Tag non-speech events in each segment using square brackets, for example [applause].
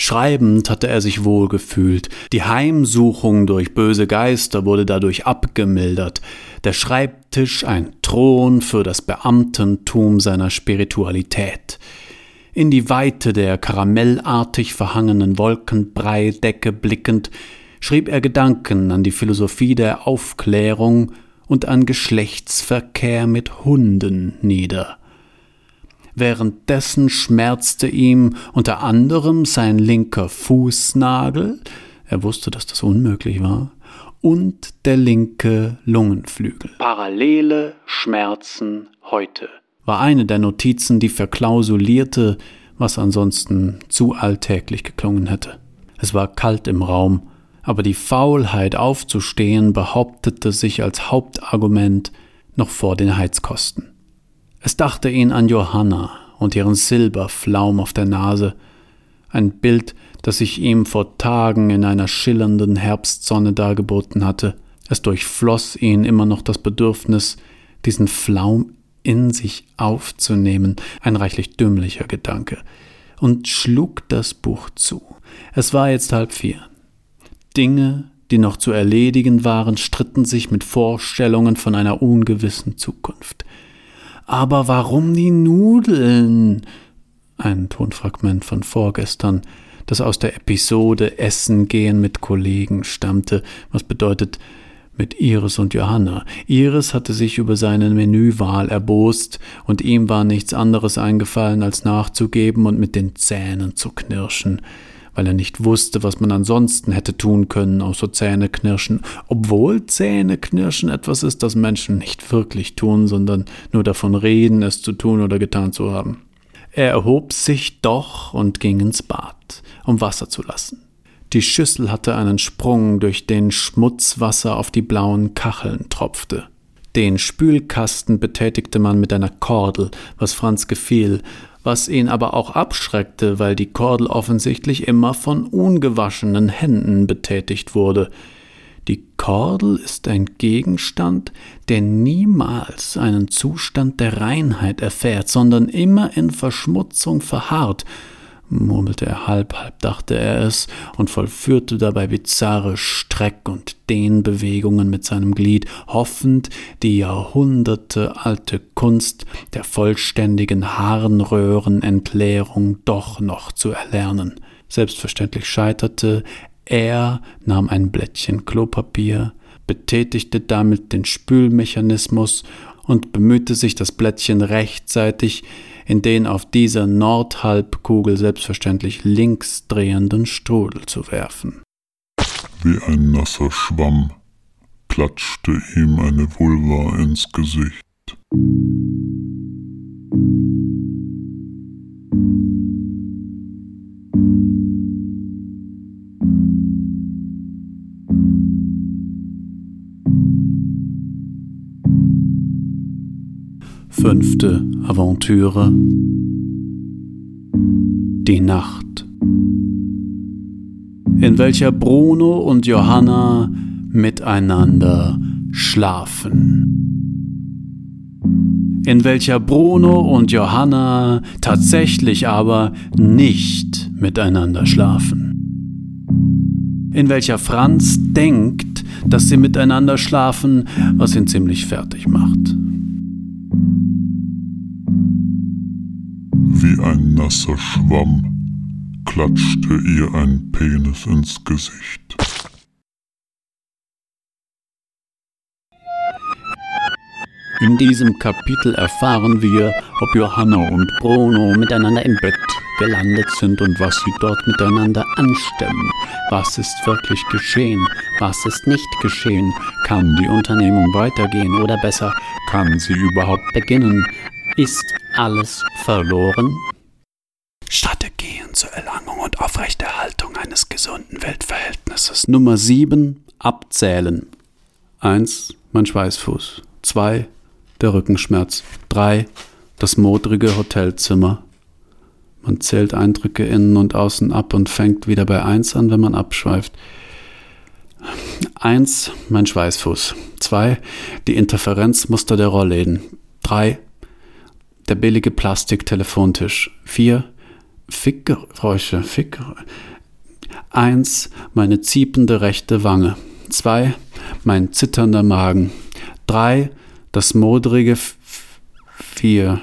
Schreibend hatte er sich wohlgefühlt, die Heimsuchung durch böse Geister wurde dadurch abgemildert, der Schreibtisch ein Thron für das Beamtentum seiner Spiritualität. In die Weite der karamellartig verhangenen Wolkenbreidecke blickend, schrieb er Gedanken an die Philosophie der Aufklärung und an Geschlechtsverkehr mit Hunden nieder. Währenddessen schmerzte ihm unter anderem sein linker Fußnagel, er wusste, dass das unmöglich war, und der linke Lungenflügel. Parallele Schmerzen heute war eine der Notizen, die verklausulierte, was ansonsten zu alltäglich geklungen hätte. Es war kalt im Raum, aber die Faulheit aufzustehen behauptete sich als Hauptargument noch vor den Heizkosten. Es dachte ihn an Johanna und ihren Silberflaum auf der Nase, ein Bild, das sich ihm vor Tagen in einer schillernden Herbstsonne dargeboten hatte. Es durchfloss ihn immer noch das Bedürfnis, diesen Flaum in sich aufzunehmen, ein reichlich dümmlicher Gedanke, und schlug das Buch zu. Es war jetzt halb vier. Dinge, die noch zu erledigen waren, stritten sich mit Vorstellungen von einer ungewissen Zukunft. Aber warum die Nudeln? Ein Tonfragment von vorgestern, das aus der Episode Essen gehen mit Kollegen stammte, was bedeutet mit Iris und Johanna. Iris hatte sich über seine Menüwahl erbost, und ihm war nichts anderes eingefallen, als nachzugeben und mit den Zähnen zu knirschen weil er nicht wusste, was man ansonsten hätte tun können, außer Zähne knirschen, obwohl Zähne knirschen etwas ist, das Menschen nicht wirklich tun, sondern nur davon reden, es zu tun oder getan zu haben. Er erhob sich doch und ging ins Bad, um Wasser zu lassen. Die Schüssel hatte einen Sprung, durch den Schmutzwasser auf die blauen Kacheln tropfte. Den Spülkasten betätigte man mit einer Kordel, was Franz gefiel, was ihn aber auch abschreckte, weil die Kordel offensichtlich immer von ungewaschenen Händen betätigt wurde. Die Kordel ist ein Gegenstand, der niemals einen Zustand der Reinheit erfährt, sondern immer in Verschmutzung verharrt, murmelte er halb, halb dachte er es und vollführte dabei bizarre Streck- und Dehnbewegungen mit seinem Glied, hoffend, die jahrhundertealte Kunst der vollständigen Harnröhrenentleerung doch noch zu erlernen. Selbstverständlich scheiterte, er nahm ein Blättchen Klopapier, betätigte damit den Spülmechanismus und bemühte sich, das Blättchen rechtzeitig in den auf dieser Nordhalbkugel selbstverständlich links drehenden Strudel zu werfen. Wie ein nasser Schwamm klatschte ihm eine Vulva ins Gesicht. Fünfte Aventüre Die Nacht, in welcher Bruno und Johanna miteinander schlafen. In welcher Bruno und Johanna tatsächlich aber nicht miteinander schlafen. In welcher Franz denkt, dass sie miteinander schlafen, was ihn ziemlich fertig macht. Wie ein nasser Schwamm klatschte ihr ein Penis ins Gesicht. In diesem Kapitel erfahren wir, ob Johanna und Bruno miteinander im Bett gelandet sind und was sie dort miteinander anstellen. Was ist wirklich geschehen? Was ist nicht geschehen? Kann die Unternehmung weitergehen oder besser, kann sie überhaupt beginnen? Ist alles verloren? Strategien zur Erlangung und Aufrechterhaltung eines gesunden Weltverhältnisses. Nummer 7. Abzählen. 1. Mein Schweißfuß. 2. Der Rückenschmerz. 3. Das modrige Hotelzimmer. Man zählt Eindrücke innen und außen ab und fängt wieder bei 1 an, wenn man abschweift. 1. Mein Schweißfuß. 2. Die Interferenzmuster der Rollläden. 3 der billige Plastiktelefontisch. 4. Fickgeräusche, Fickgeräusche. Eins, meine ziepende rechte Wange. Zwei, mein zitternder Magen. Drei, das modrige F Vier.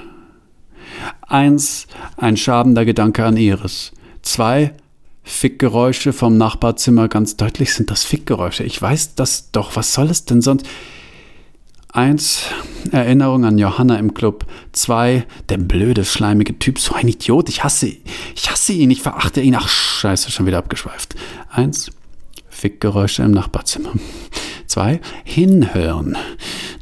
Eins, ein schabender Gedanke an Iris. Zwei, Fickgeräusche vom Nachbarzimmer. Ganz deutlich sind das Fickgeräusche. Ich weiß das doch. Was soll es denn sonst? Eins, Erinnerung an Johanna im Club. Zwei, der blöde, schleimige Typ, so ein Idiot. Ich hasse, ich hasse ihn, ich verachte ihn. Ach, scheiße, schon wieder abgeschweift. Eins, Fickgeräusche im Nachbarzimmer. Zwei, hinhören.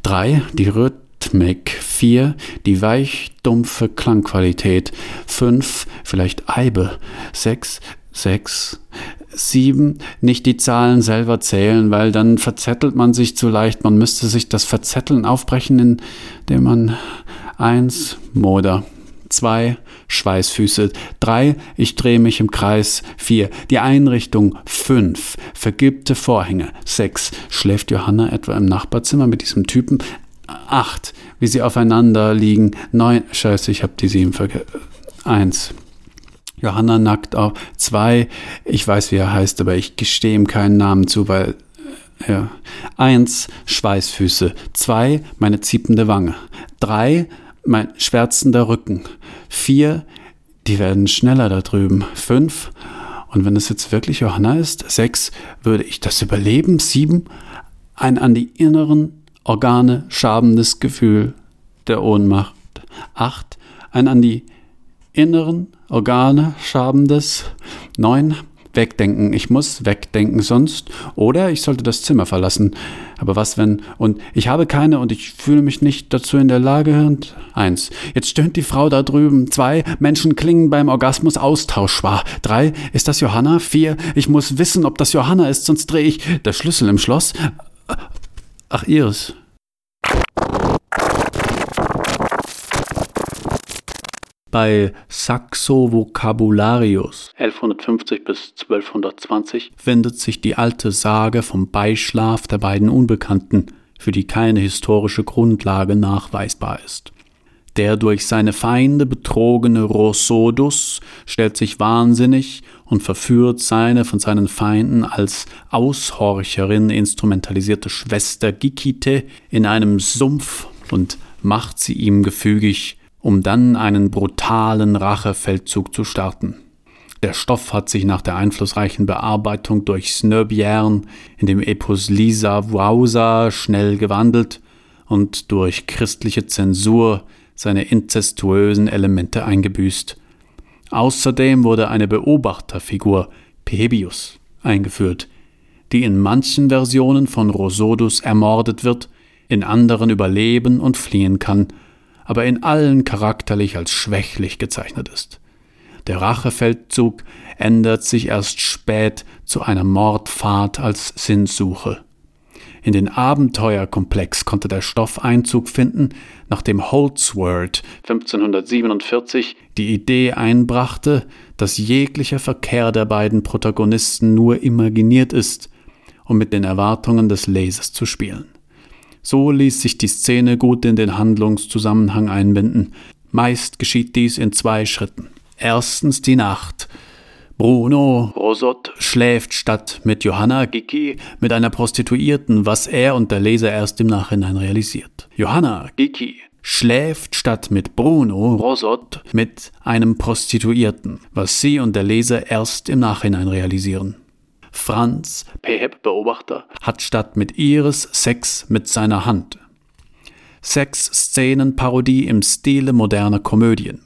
Drei, die Rhythmik. Vier, die weich dumpfe Klangqualität. Fünf, vielleicht Eibe. Sechs, sechs, sieben, nicht die Zahlen selber zählen, weil dann verzettelt man sich zu leicht. Man müsste sich das Verzetteln aufbrechen, indem man eins, Moder, zwei, Schweißfüße, drei, ich drehe mich im Kreis, vier, die Einrichtung, fünf, vergilbte Vorhänge, sechs, schläft Johanna etwa im Nachbarzimmer mit diesem Typen, acht, wie sie aufeinander liegen, neun, scheiße, ich habe die sieben vergessen, eins, Johanna nackt auf. Zwei, ich weiß, wie er heißt, aber ich gestehe ihm keinen Namen zu, weil. Äh, ja. Eins, Schweißfüße. Zwei, meine ziepende Wange. Drei, mein schwärzender Rücken. Vier, die werden schneller da drüben. Fünf, und wenn es jetzt wirklich Johanna ist, sechs, würde ich das überleben. Sieben, ein an die inneren Organe schabendes Gefühl der Ohnmacht. Acht, ein an die inneren Organe schabendes. Neun, wegdenken. Ich muss wegdenken sonst. Oder ich sollte das Zimmer verlassen. Aber was wenn? Und ich habe keine und ich fühle mich nicht dazu in der Lage. Und eins. Jetzt stöhnt die Frau da drüben. Zwei. Menschen klingen beim Orgasmus austauschbar. Drei. Ist das Johanna? Vier. Ich muss wissen, ob das Johanna ist, sonst drehe ich der Schlüssel im Schloss. Ach, Iris. Bei Saxo Vocabularius 1150 bis 1220 findet sich die alte Sage vom Beischlaf der beiden Unbekannten, für die keine historische Grundlage nachweisbar ist. Der durch seine Feinde betrogene Rosodus stellt sich wahnsinnig und verführt seine von seinen Feinden als Aushorcherin instrumentalisierte Schwester Gikite in einem Sumpf und macht sie ihm gefügig um dann einen brutalen Rachefeldzug zu starten. Der Stoff hat sich nach der einflussreichen Bearbeitung durch Snöbjern in dem Epos Lisa Wausa schnell gewandelt und durch christliche Zensur seine inzestuösen Elemente eingebüßt. Außerdem wurde eine Beobachterfigur, Pebius, eingeführt, die in manchen Versionen von Rosodus ermordet wird, in anderen überleben und fliehen kann – aber in allen charakterlich als schwächlich gezeichnet ist. Der Rachefeldzug ändert sich erst spät zu einer Mordfahrt als Sinnsuche. In den Abenteuerkomplex konnte der Stoff Einzug finden, nachdem Holdsworth 1547 die Idee einbrachte, dass jeglicher Verkehr der beiden Protagonisten nur imaginiert ist, um mit den Erwartungen des Lesers zu spielen. So ließ sich die Szene gut in den Handlungszusammenhang einbinden. Meist geschieht dies in zwei Schritten. Erstens die Nacht. Bruno Rosot schläft statt mit Johanna Giki mit einer Prostituierten, was er und der Leser erst im Nachhinein realisiert. Johanna Giki schläft statt mit Bruno Rosot mit einem Prostituierten, was sie und der Leser erst im Nachhinein realisieren. Franz, Peheb-Beobachter, hat statt mit Iris Sex mit seiner Hand. Sex-Szenen-Parodie im Stile moderner Komödien.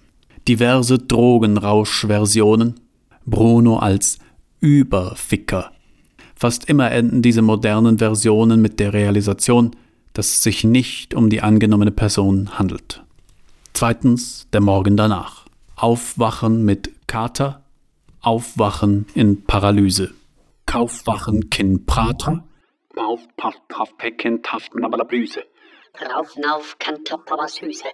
Diverse Drogenrausch-Versionen. Bruno als Überficker. Fast immer enden diese modernen Versionen mit der Realisation, dass es sich nicht um die angenommene Person handelt. Zweitens der Morgen danach. Aufwachen mit Kater, Aufwachen in Paralyse. Kaufwachen kin Prater. Mauf, paff, paff, pecken, taft, nabala Blüse. Rauf, nauf, kan toppawas Hüse.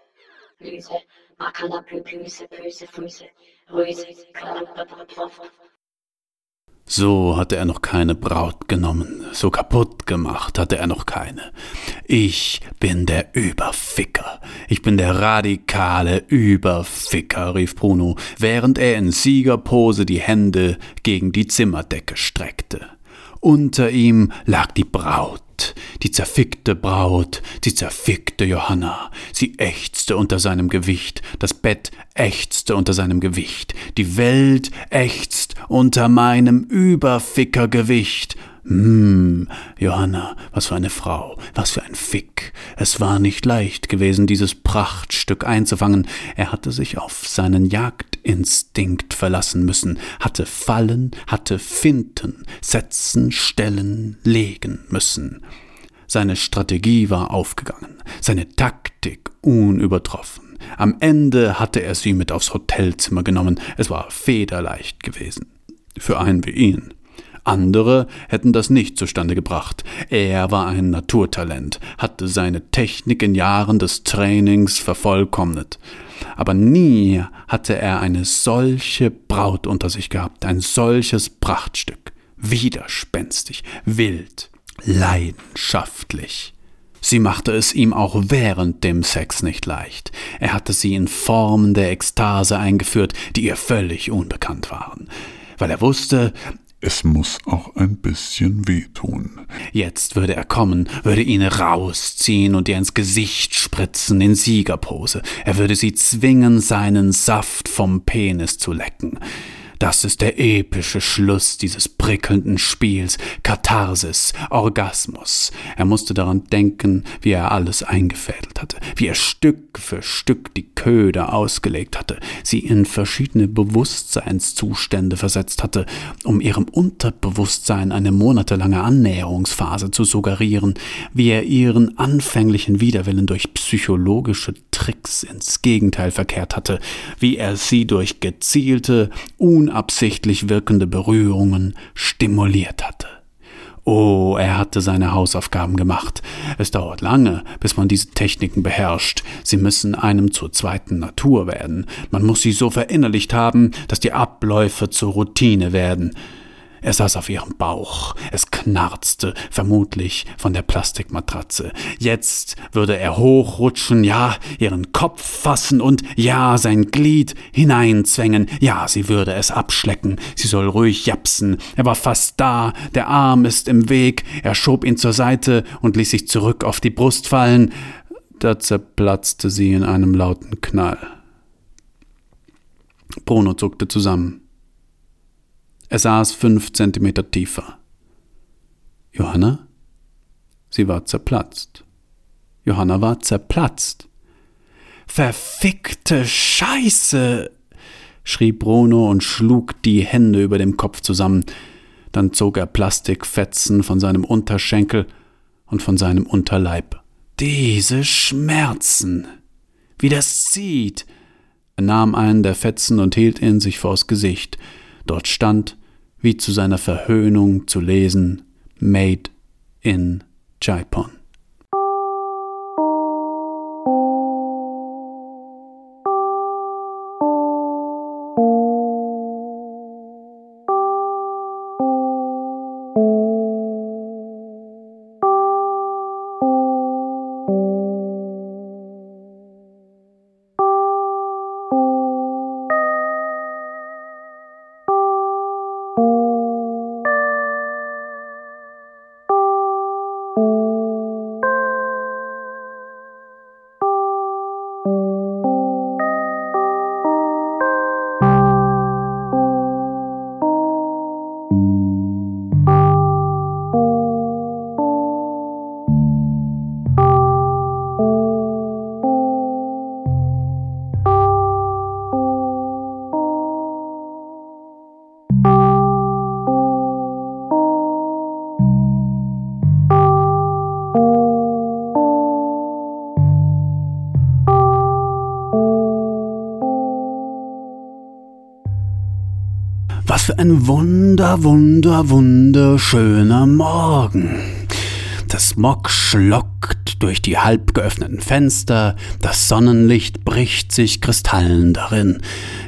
Lüse, makana Plüse, Pöse, Füße. Klapp, klapp, So hatte er noch keine Braut genommen, so kaputt gemacht hatte er noch keine. Ich bin der Überficker, ich bin der radikale Überficker, rief Bruno, während er in Siegerpose die Hände gegen die Zimmerdecke streckte. Unter ihm lag die Braut, die zerfickte Braut, die zerfickte Johanna. Sie ächzte unter seinem Gewicht, das Bett ächzte unter seinem Gewicht, die Welt ächzt unter meinem Überfickergewicht. Hm, Johanna, was für eine Frau, was für ein Fick. Es war nicht leicht gewesen, dieses Prachtstück einzufangen. Er hatte sich auf seinen Jagdinstinkt verlassen müssen, hatte fallen, hatte finden, setzen, stellen, legen müssen. Seine Strategie war aufgegangen, seine Taktik unübertroffen. Am Ende hatte er sie mit aufs Hotelzimmer genommen. Es war federleicht gewesen. Für einen wie ihn. Andere hätten das nicht zustande gebracht. Er war ein Naturtalent, hatte seine Technik in Jahren des Trainings vervollkommnet. Aber nie hatte er eine solche Braut unter sich gehabt, ein solches Prachtstück. Widerspenstig, wild, leidenschaftlich. Sie machte es ihm auch während dem Sex nicht leicht. Er hatte sie in Formen der Ekstase eingeführt, die ihr völlig unbekannt waren. Weil er wusste, es muss auch ein bisschen wehtun. Jetzt würde er kommen, würde ihn rausziehen und ihr ins Gesicht spritzen in Siegerpose. Er würde sie zwingen, seinen Saft vom Penis zu lecken. Das ist der epische Schluss dieses prickelnden Spiels, Katharsis, Orgasmus. Er musste daran denken, wie er alles eingefädelt hatte, wie er Stück für Stück die Köder ausgelegt hatte, sie in verschiedene Bewusstseinszustände versetzt hatte, um ihrem Unterbewusstsein eine monatelange Annäherungsphase zu suggerieren, wie er ihren anfänglichen Widerwillen durch psychologische Tricks ins Gegenteil verkehrt hatte, wie er sie durch gezielte, unabsichtlich wirkende Berührungen stimuliert hatte. Oh, er hatte seine Hausaufgaben gemacht. Es dauert lange, bis man diese Techniken beherrscht. Sie müssen einem zur zweiten Natur werden. Man muss sie so verinnerlicht haben, dass die Abläufe zur Routine werden. Er saß auf ihrem Bauch. Es knarzte, vermutlich von der Plastikmatratze. Jetzt würde er hochrutschen, ja, ihren Kopf fassen und ja, sein Glied hineinzwängen. Ja, sie würde es abschlecken. Sie soll ruhig japsen. Er war fast da. Der Arm ist im Weg. Er schob ihn zur Seite und ließ sich zurück auf die Brust fallen. Da zerplatzte sie in einem lauten Knall. Bruno zuckte zusammen. Er saß fünf Zentimeter tiefer. Johanna? Sie war zerplatzt. Johanna war zerplatzt. Verfickte Scheiße! schrie Bruno und schlug die Hände über dem Kopf zusammen. Dann zog er Plastikfetzen von seinem Unterschenkel und von seinem Unterleib. Diese Schmerzen! Wie das zieht! Er nahm einen der Fetzen und hielt ihn sich vors Gesicht. Dort stand wie zu seiner Verhöhnung zu lesen Made in Jaipon. Wunder, wunder, wunderschöner Morgen. Der Smog schlockt durch die halb geöffneten Fenster, das Sonnenlicht bricht sich Kristallen darin.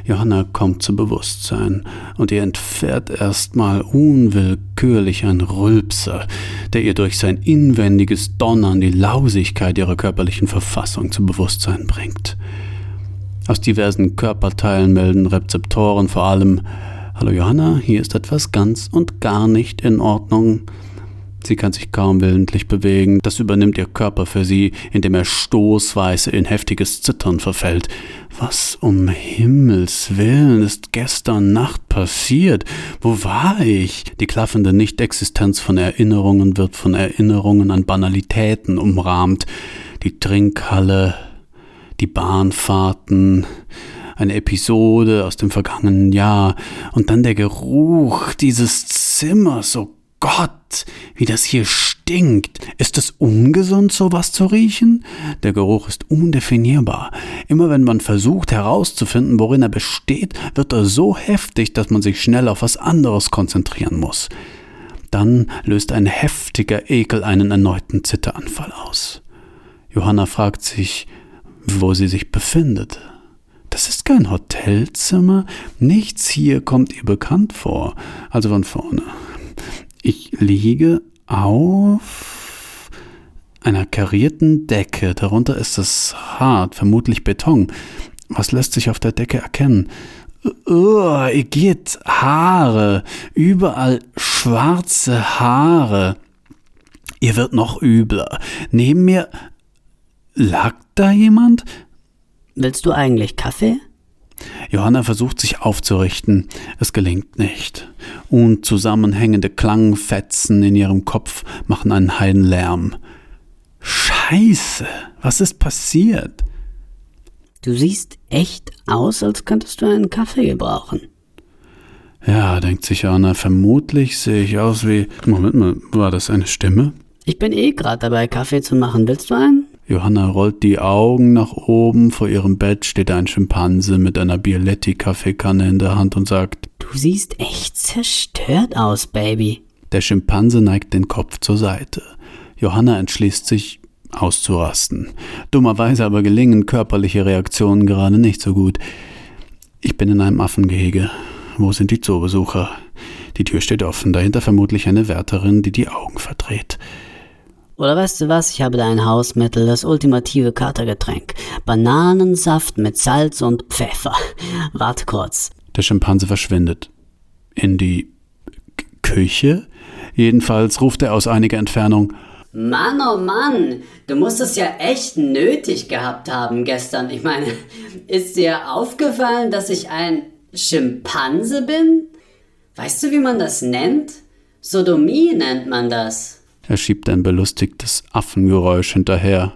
Johanna kommt zu Bewusstsein und ihr entfährt erstmal unwillkürlich ein Rülpser, der ihr durch sein inwendiges Donnern die Lausigkeit ihrer körperlichen Verfassung zu Bewusstsein bringt. Aus diversen Körperteilen melden Rezeptoren vor allem Hallo Johanna, hier ist etwas ganz und gar nicht in Ordnung. Sie kann sich kaum willentlich bewegen, das übernimmt ihr Körper für sie, indem er stoßweise in heftiges Zittern verfällt. Was um Himmels willen ist gestern Nacht passiert? Wo war ich? Die klaffende Nichtexistenz von Erinnerungen wird von Erinnerungen an Banalitäten umrahmt. Die Trinkhalle, die Bahnfahrten, eine Episode aus dem vergangenen Jahr und dann der Geruch dieses Zimmers, so Gott, wie das hier stinkt. Ist es ungesund, sowas zu riechen? Der Geruch ist undefinierbar. Immer wenn man versucht herauszufinden, worin er besteht, wird er so heftig, dass man sich schnell auf was anderes konzentrieren muss. Dann löst ein heftiger Ekel einen erneuten Zitteranfall aus. Johanna fragt sich, wo sie sich befindet. Das ist kein Hotelzimmer. Nichts hier kommt ihr bekannt vor. Also von vorne. Ich liege auf einer karierten Decke. Darunter ist es hart, vermutlich Beton. Was lässt sich auf der Decke erkennen? Oh, ihr geht Haare, überall schwarze Haare. Ihr wird noch übler. Neben mir lag da jemand? Willst du eigentlich Kaffee? Johanna versucht sich aufzurichten. Es gelingt nicht. Unzusammenhängende Klangfetzen in ihrem Kopf machen einen heilen Lärm. Scheiße, was ist passiert? Du siehst echt aus, als könntest du einen Kaffee gebrauchen. Ja, denkt sich Johanna, vermutlich sehe ich aus wie. Moment mal, war das eine Stimme? Ich bin eh gerade dabei, Kaffee zu machen. Willst du einen? Johanna rollt die Augen nach oben. Vor ihrem Bett steht ein Schimpanse mit einer Bialetti-Kaffeekanne in der Hand und sagt: Du siehst echt zerstört aus, Baby. Der Schimpanse neigt den Kopf zur Seite. Johanna entschließt sich, auszurasten. Dummerweise aber gelingen körperliche Reaktionen gerade nicht so gut. Ich bin in einem Affengehege. Wo sind die Zoobesucher? Die Tür steht offen, dahinter vermutlich eine Wärterin, die die Augen verdreht. Oder weißt du was, ich habe da ein Hausmittel, das ultimative Katergetränk. Bananensaft mit Salz und Pfeffer. [laughs] Warte kurz. Der Schimpanse verschwindet. In die K Küche? Jedenfalls ruft er aus einiger Entfernung. Mann, oh Mann, du musst es ja echt nötig gehabt haben gestern. Ich meine, [laughs] ist dir aufgefallen, dass ich ein Schimpanse bin? Weißt du, wie man das nennt? Sodomie nennt man das. Er schiebt ein belustigtes Affengeräusch hinterher.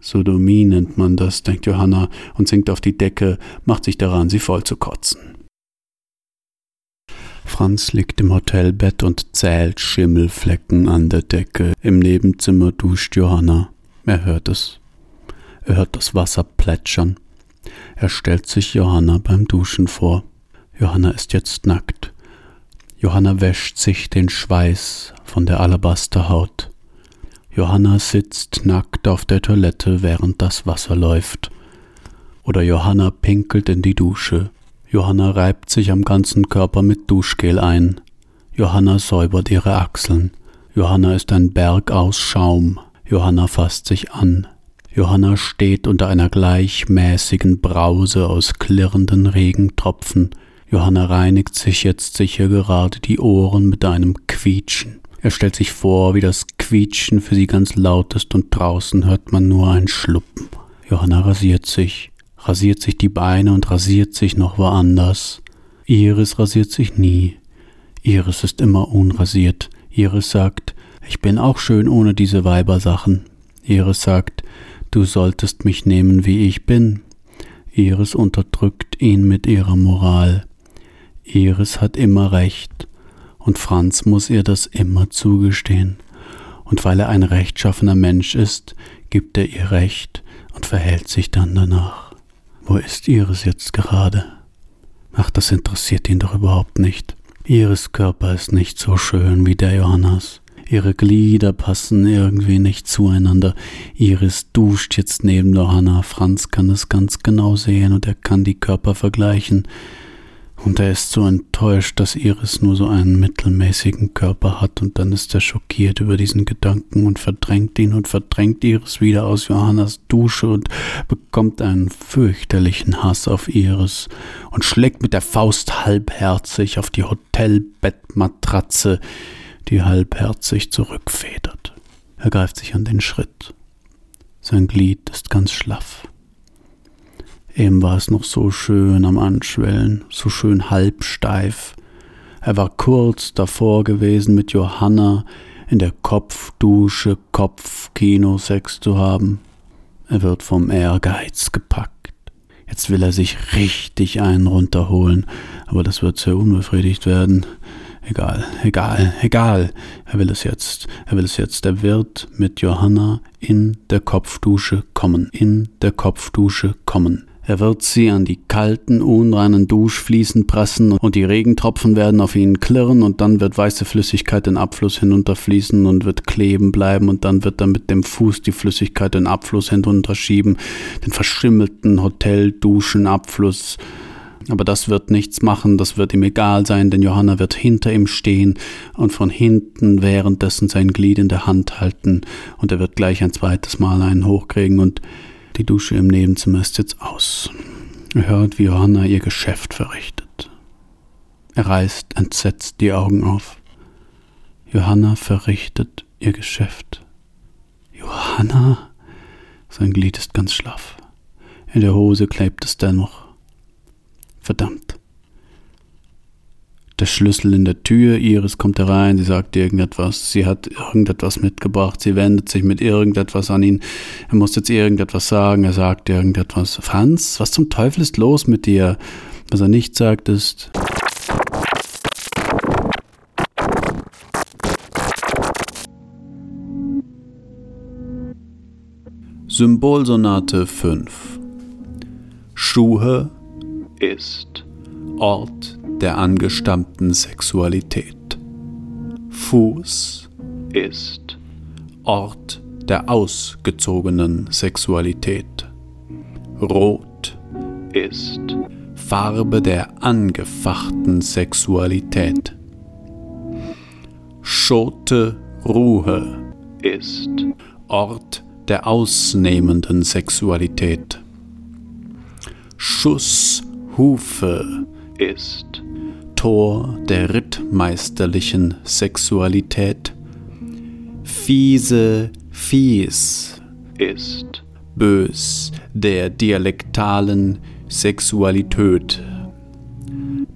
Sodomie nennt man das, denkt Johanna und sinkt auf die Decke, macht sich daran, sie voll zu kotzen. Franz liegt im Hotelbett und zählt Schimmelflecken an der Decke. Im Nebenzimmer duscht Johanna. Er hört es. Er hört das Wasser plätschern. Er stellt sich Johanna beim Duschen vor. Johanna ist jetzt nackt. Johanna wäscht sich den Schweiß von der Alabasterhaut. Johanna sitzt nackt auf der Toilette, während das Wasser läuft. Oder Johanna pinkelt in die Dusche. Johanna reibt sich am ganzen Körper mit Duschgel ein. Johanna säubert ihre Achseln. Johanna ist ein Berg aus Schaum. Johanna fasst sich an. Johanna steht unter einer gleichmäßigen Brause aus klirrenden Regentropfen. Johanna reinigt sich jetzt sicher gerade die Ohren mit einem Quietschen. Er stellt sich vor, wie das Quietschen für sie ganz laut ist und draußen hört man nur ein Schluppen. Johanna rasiert sich, rasiert sich die Beine und rasiert sich noch woanders. Iris rasiert sich nie. Iris ist immer unrasiert. Iris sagt, ich bin auch schön ohne diese Weibersachen. Iris sagt, du solltest mich nehmen, wie ich bin. Iris unterdrückt ihn mit ihrer Moral. Iris hat immer recht, und Franz muss ihr das immer zugestehen. Und weil er ein rechtschaffener Mensch ist, gibt er ihr Recht und verhält sich dann danach. Wo ist Iris jetzt gerade? Ach, das interessiert ihn doch überhaupt nicht. Iris Körper ist nicht so schön wie der Johannas. Ihre Glieder passen irgendwie nicht zueinander. Iris duscht jetzt neben Johanna. Franz kann es ganz genau sehen und er kann die Körper vergleichen. Und er ist so enttäuscht, dass Iris nur so einen mittelmäßigen Körper hat, und dann ist er schockiert über diesen Gedanken und verdrängt ihn und verdrängt Iris wieder aus Johannas Dusche und bekommt einen fürchterlichen Hass auf Iris und schlägt mit der Faust halbherzig auf die Hotelbettmatratze, die halbherzig zurückfedert. Er greift sich an den Schritt. Sein Glied ist ganz schlaff. Eben war es noch so schön am Anschwellen, so schön halbsteif. Er war kurz davor gewesen, mit Johanna in der Kopfdusche Kopfkino-Sex zu haben. Er wird vom Ehrgeiz gepackt. Jetzt will er sich richtig einen runterholen, aber das wird sehr unbefriedigt werden. Egal, egal, egal. Er will es jetzt. Er will es jetzt. Er wird mit Johanna in der Kopfdusche kommen. In der Kopfdusche kommen. Er wird sie an die kalten, unreinen Duschfliesen pressen und die Regentropfen werden auf ihnen klirren und dann wird weiße Flüssigkeit den Abfluss hinunterfließen und wird kleben bleiben und dann wird er mit dem Fuß die Flüssigkeit den Abfluss hinunterschieben, den verschimmelten Hotelduschenabfluss. Aber das wird nichts machen, das wird ihm egal sein, denn Johanna wird hinter ihm stehen und von hinten währenddessen sein Glied in der Hand halten und er wird gleich ein zweites Mal einen hochkriegen und die Dusche im Nebenzimmer ist jetzt aus. Er hört, wie Johanna ihr Geschäft verrichtet. Er reißt entsetzt die Augen auf. Johanna verrichtet ihr Geschäft. Johanna? Sein Glied ist ganz schlaff. In der Hose klebt es dennoch. Verdammt der Schlüssel in der Tür. Iris kommt herein, sie sagt irgendetwas, sie hat irgendetwas mitgebracht, sie wendet sich mit irgendetwas an ihn. Er muss jetzt irgendetwas sagen, er sagt irgendetwas. Franz, was zum Teufel ist los mit dir? Was er nicht sagt ist. Symbolsonate 5 Schuhe ist Ort der angestammten Sexualität. Fuß ist Ort der ausgezogenen Sexualität. Rot ist Farbe der angefachten Sexualität. Schote Ruhe ist Ort der ausnehmenden Sexualität. Schuss Hufe ist Tor der rittmeisterlichen Sexualität. Fiese Fies ist bös der dialektalen Sexualität.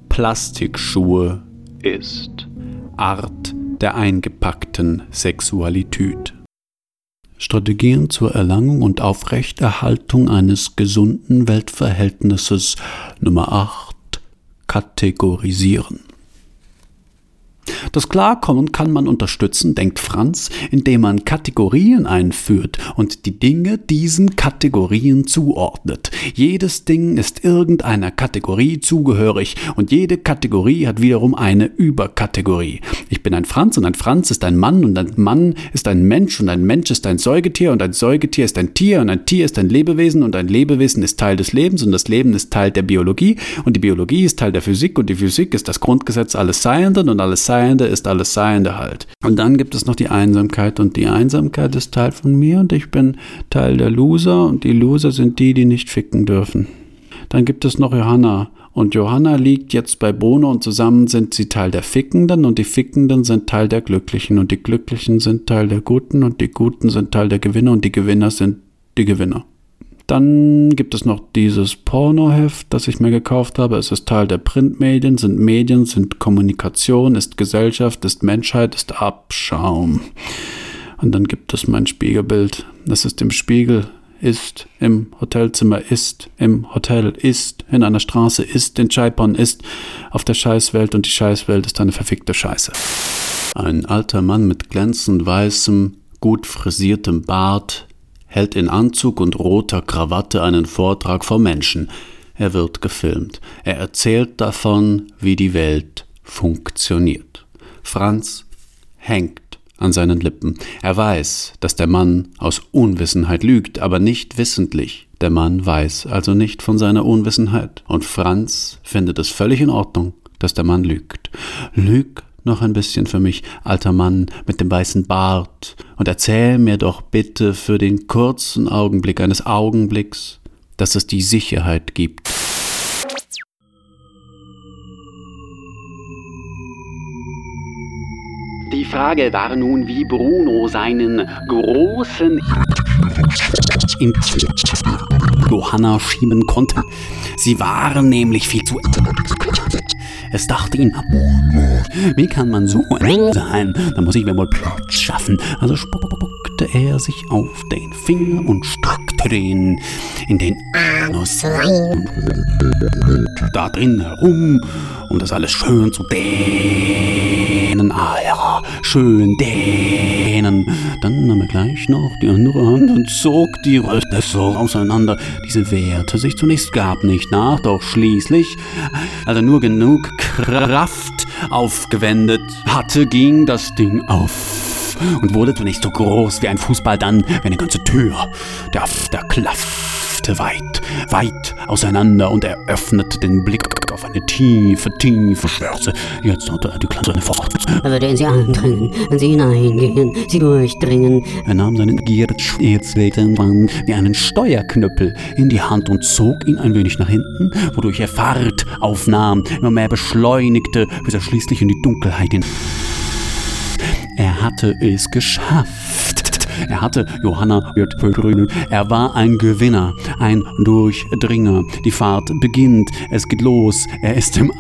Plastikschuhe ist Art der eingepackten Sexualität. Strategien zur Erlangung und Aufrechterhaltung eines gesunden Weltverhältnisses Nummer 8 kategorisieren. Das Klarkommen kann man unterstützen, denkt Franz, indem man Kategorien einführt und die Dinge diesen Kategorien zuordnet. Jedes Ding ist irgendeiner Kategorie zugehörig und jede Kategorie hat wiederum eine Überkategorie. Ich bin ein Franz und ein Franz ist ein Mann und ein Mann ist ein Mensch und ein Mensch ist ein Säugetier und ein Säugetier ist ein Tier und ein Tier ist ein Lebewesen und ein Lebewesen ist Teil des Lebens und das Leben ist Teil der Biologie und die Biologie ist Teil der Physik und die Physik ist das Grundgesetz alles Seienden und alles Seiende ist alles Seiende halt. Und dann gibt es noch die Einsamkeit und die Einsamkeit ist Teil von mir und ich bin Teil der Loser und die Loser sind die, die nicht ficken dürfen. Dann gibt es noch Johanna und Johanna liegt jetzt bei Bono und zusammen sind sie Teil der Fickenden und die Fickenden sind Teil der Glücklichen und die Glücklichen sind Teil der Guten und die Guten sind Teil der Gewinner und die Gewinner sind die Gewinner. Dann gibt es noch dieses Pornoheft, das ich mir gekauft habe. Es ist Teil der Printmedien, sind Medien, sind Kommunikation, ist Gesellschaft, ist Menschheit, ist Abschaum. Und dann gibt es mein Spiegelbild. Das ist im Spiegel, ist im Hotelzimmer, ist im Hotel, ist in einer Straße, ist in Chaipon, ist auf der Scheißwelt und die Scheißwelt ist eine verfickte Scheiße. Ein alter Mann mit glänzend weißem, gut frisiertem Bart hält in Anzug und roter Krawatte einen Vortrag vor Menschen. Er wird gefilmt. Er erzählt davon, wie die Welt funktioniert. Franz hängt an seinen Lippen. Er weiß, dass der Mann aus Unwissenheit lügt, aber nicht wissentlich. Der Mann weiß also nicht von seiner Unwissenheit. Und Franz findet es völlig in Ordnung, dass der Mann lügt. Lüg noch ein bisschen für mich, alter Mann mit dem weißen Bart, und erzähl mir doch bitte für den kurzen Augenblick eines Augenblicks, dass es die Sicherheit gibt. Die Frage war nun, wie Bruno seinen großen Johanna schieben konnte. Sie waren nämlich viel zu. Es dachte ihn, wie kann man so eng sein? Da muss ich mir wohl Platz schaffen. Also spuckte er sich auf den Finger und streckte den in den Anus rein. Da drin herum, um das alles schön zu dehnen. Ah ja, schön dehnen. Dann nahm er gleich noch die andere Hand und zog die Röste so auseinander. Diese wehrte sich zunächst, gab nicht nach, doch schließlich, als er nur genug Kraft aufgewendet hatte, ging das Ding auf und wurde zunächst so groß wie ein Fußball, dann wie eine ganze Tür. Der After klaffte weit, weit auseinander und er öffnete den Blick auf eine tiefe, tiefe Schwärze. Jetzt hatte er die kleine fort. Er würde in sie eindringen, in sie hineingehen, sie durchdringen. Er nahm seinen Gierzweiten wie einen Steuerknüppel in die Hand und zog ihn ein wenig nach hinten, wodurch er Fahrt aufnahm, immer mehr beschleunigte, bis er schließlich in die Dunkelheit hin. Er hatte es geschafft. Er hatte Johanna. Er war ein Gewinner, ein Durchdringer. Die Fahrt beginnt. Es geht los. Er ist im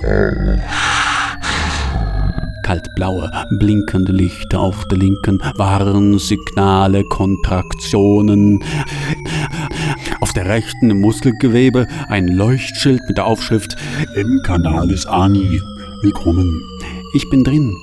kaltblaue, blinkende Lichter auf der linken, Warnsignale, Kontraktionen. Auf der rechten im Muskelgewebe ein Leuchtschild mit der Aufschrift Im Kanal ist Ani. Willkommen. Ich bin drin.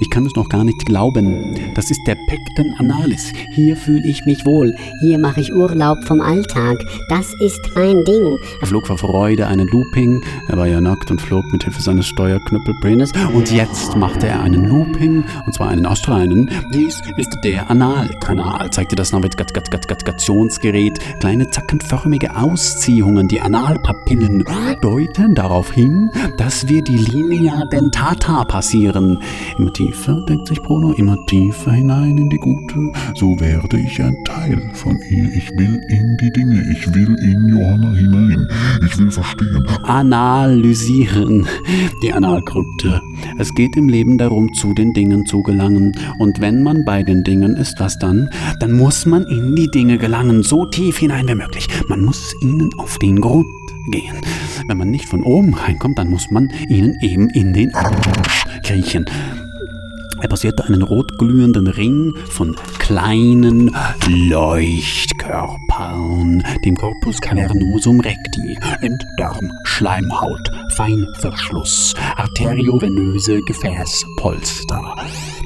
Ich kann es noch gar nicht glauben. Das ist der Pecten Analis. Hier fühle ich mich wohl. Hier mache ich Urlaub vom Alltag. Das ist mein Ding. Er flog vor Freude einen Looping. Er war ja nackt und flog mit Hilfe seines Steuerknüppelpenis. Und jetzt machte er einen Looping, und zwar einen astreinen. Dies ist der Analkanal, zeigte das Navigationsgerät. Kleine zackenförmige Ausziehungen, die Analpapillen, deuten darauf hin, dass wir die Linea dentata passieren. Immer tiefer, denkt sich Bruno, immer tiefer hinein in die Gute. So werde ich ein Teil von ihr. Ich will in die Dinge. Ich will in Johanna hinein. Ich will verstehen. Analysieren, die Analkrypte. Es geht im Leben darum, zu den Dingen zu gelangen. Und wenn man bei den Dingen ist, was dann? Dann muss man in die Dinge gelangen, so tief hinein wie möglich. Man muss ihnen auf den Grund gehen. Wenn man nicht von oben reinkommt, dann muss man ihnen eben in den Arsch kriechen. Er passierte einen rotglühenden Ring von kleinen Leuchtkörpern, dem Corpus cavernosum recti, Enddarm, Schleimhaut, Feinverschluss, arteriovenöse Gefäßpolster.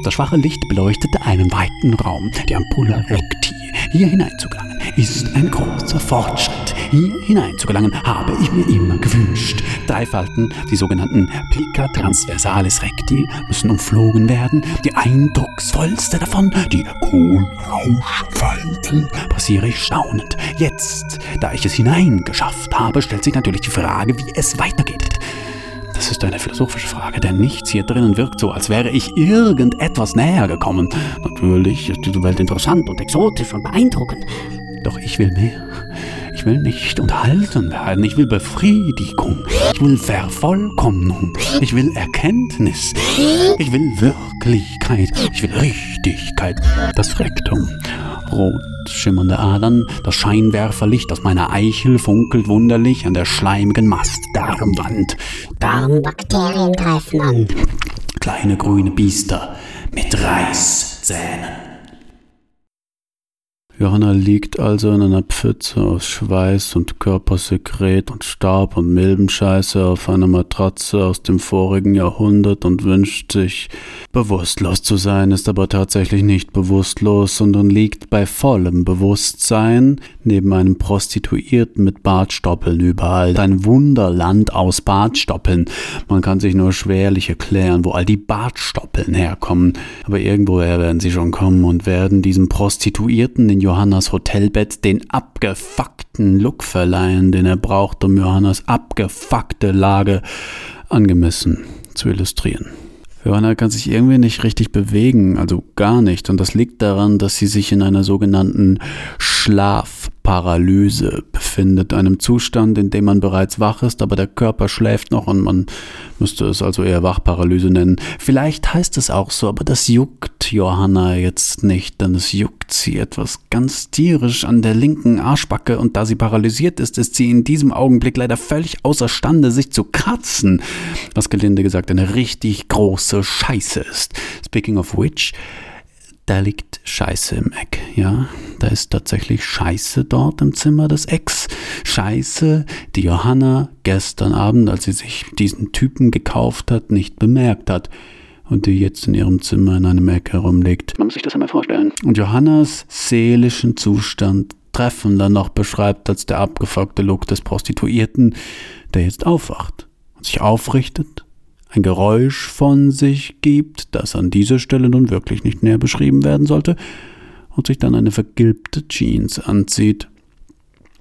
Das schwache Licht beleuchtete einen weiten Raum, die Ampulla recti. Hier hineinzugelangen ist ein großer Fortschritt. Hier hineinzugelangen habe ich mir immer gewünscht. Drei Falten, die sogenannten Plica transversalis recti, müssen umflogen werden. Die eindrucksvollste davon, die Kohlrauschfalte, passiere ich staunend. Jetzt, da ich es hineingeschafft habe, stellt sich natürlich die Frage, wie es weitergeht. Das ist eine philosophische Frage, denn nichts hier drinnen wirkt so, als wäre ich irgendetwas näher gekommen. Natürlich ist diese Welt interessant und exotisch und beeindruckend. Doch ich will mehr. Ich will nicht unterhalten werden. Ich will Befriedigung. Ich will Vervollkommnung. Ich will Erkenntnis. Ich will Wirklichkeit. Ich will Richtigkeit. Das Rektum. Rot schimmernde Adern, das Scheinwerferlicht aus meiner Eichel funkelt wunderlich an der schleimigen Mastdarmwand. Darmbakterien greifen an. Kleine grüne Biester mit Reißzähnen. Johanna liegt also in einer Pfütze aus Schweiß und Körpersekret und Staub und Milbenscheiße auf einer Matratze aus dem vorigen Jahrhundert und wünscht sich, bewusstlos zu sein, ist aber tatsächlich nicht bewusstlos, sondern liegt bei vollem Bewusstsein neben einem Prostituierten mit Bartstoppeln überall. Ein Wunderland aus Bartstoppeln. Man kann sich nur schwerlich erklären, wo all die Bartstoppeln herkommen. Aber irgendwoher werden sie schon kommen und werden diesem Prostituierten in Johannas Hotelbett den abgefuckten Look verleihen, den er braucht, um Johannas abgefuckte Lage angemessen zu illustrieren. Johanna kann sich irgendwie nicht richtig bewegen, also gar nicht. Und das liegt daran, dass sie sich in einer sogenannten Schlafparalyse befindet, einem Zustand, in dem man bereits wach ist, aber der Körper schläft noch und man müsste es also eher Wachparalyse nennen. Vielleicht heißt es auch so, aber das juckt Johanna jetzt nicht, denn es juckt sie etwas ganz tierisch an der linken Arschbacke und da sie paralysiert ist, ist sie in diesem Augenblick leider völlig außerstande, sich zu kratzen, was gelinde gesagt eine richtig große Scheiße ist. Speaking of which, da liegt Scheiße im Eck, ja. Da ist tatsächlich Scheiße dort im Zimmer des Ecks. Scheiße, die Johanna gestern Abend, als sie sich diesen Typen gekauft hat, nicht bemerkt hat und die jetzt in ihrem Zimmer in einem Eck herumliegt. Man muss sich das einmal vorstellen. Und Johannas seelischen Zustand treffender noch beschreibt als der abgefuckte Look des Prostituierten, der jetzt aufwacht und sich aufrichtet ein Geräusch von sich gibt, das an dieser Stelle nun wirklich nicht näher beschrieben werden sollte, und sich dann eine vergilbte Jeans anzieht.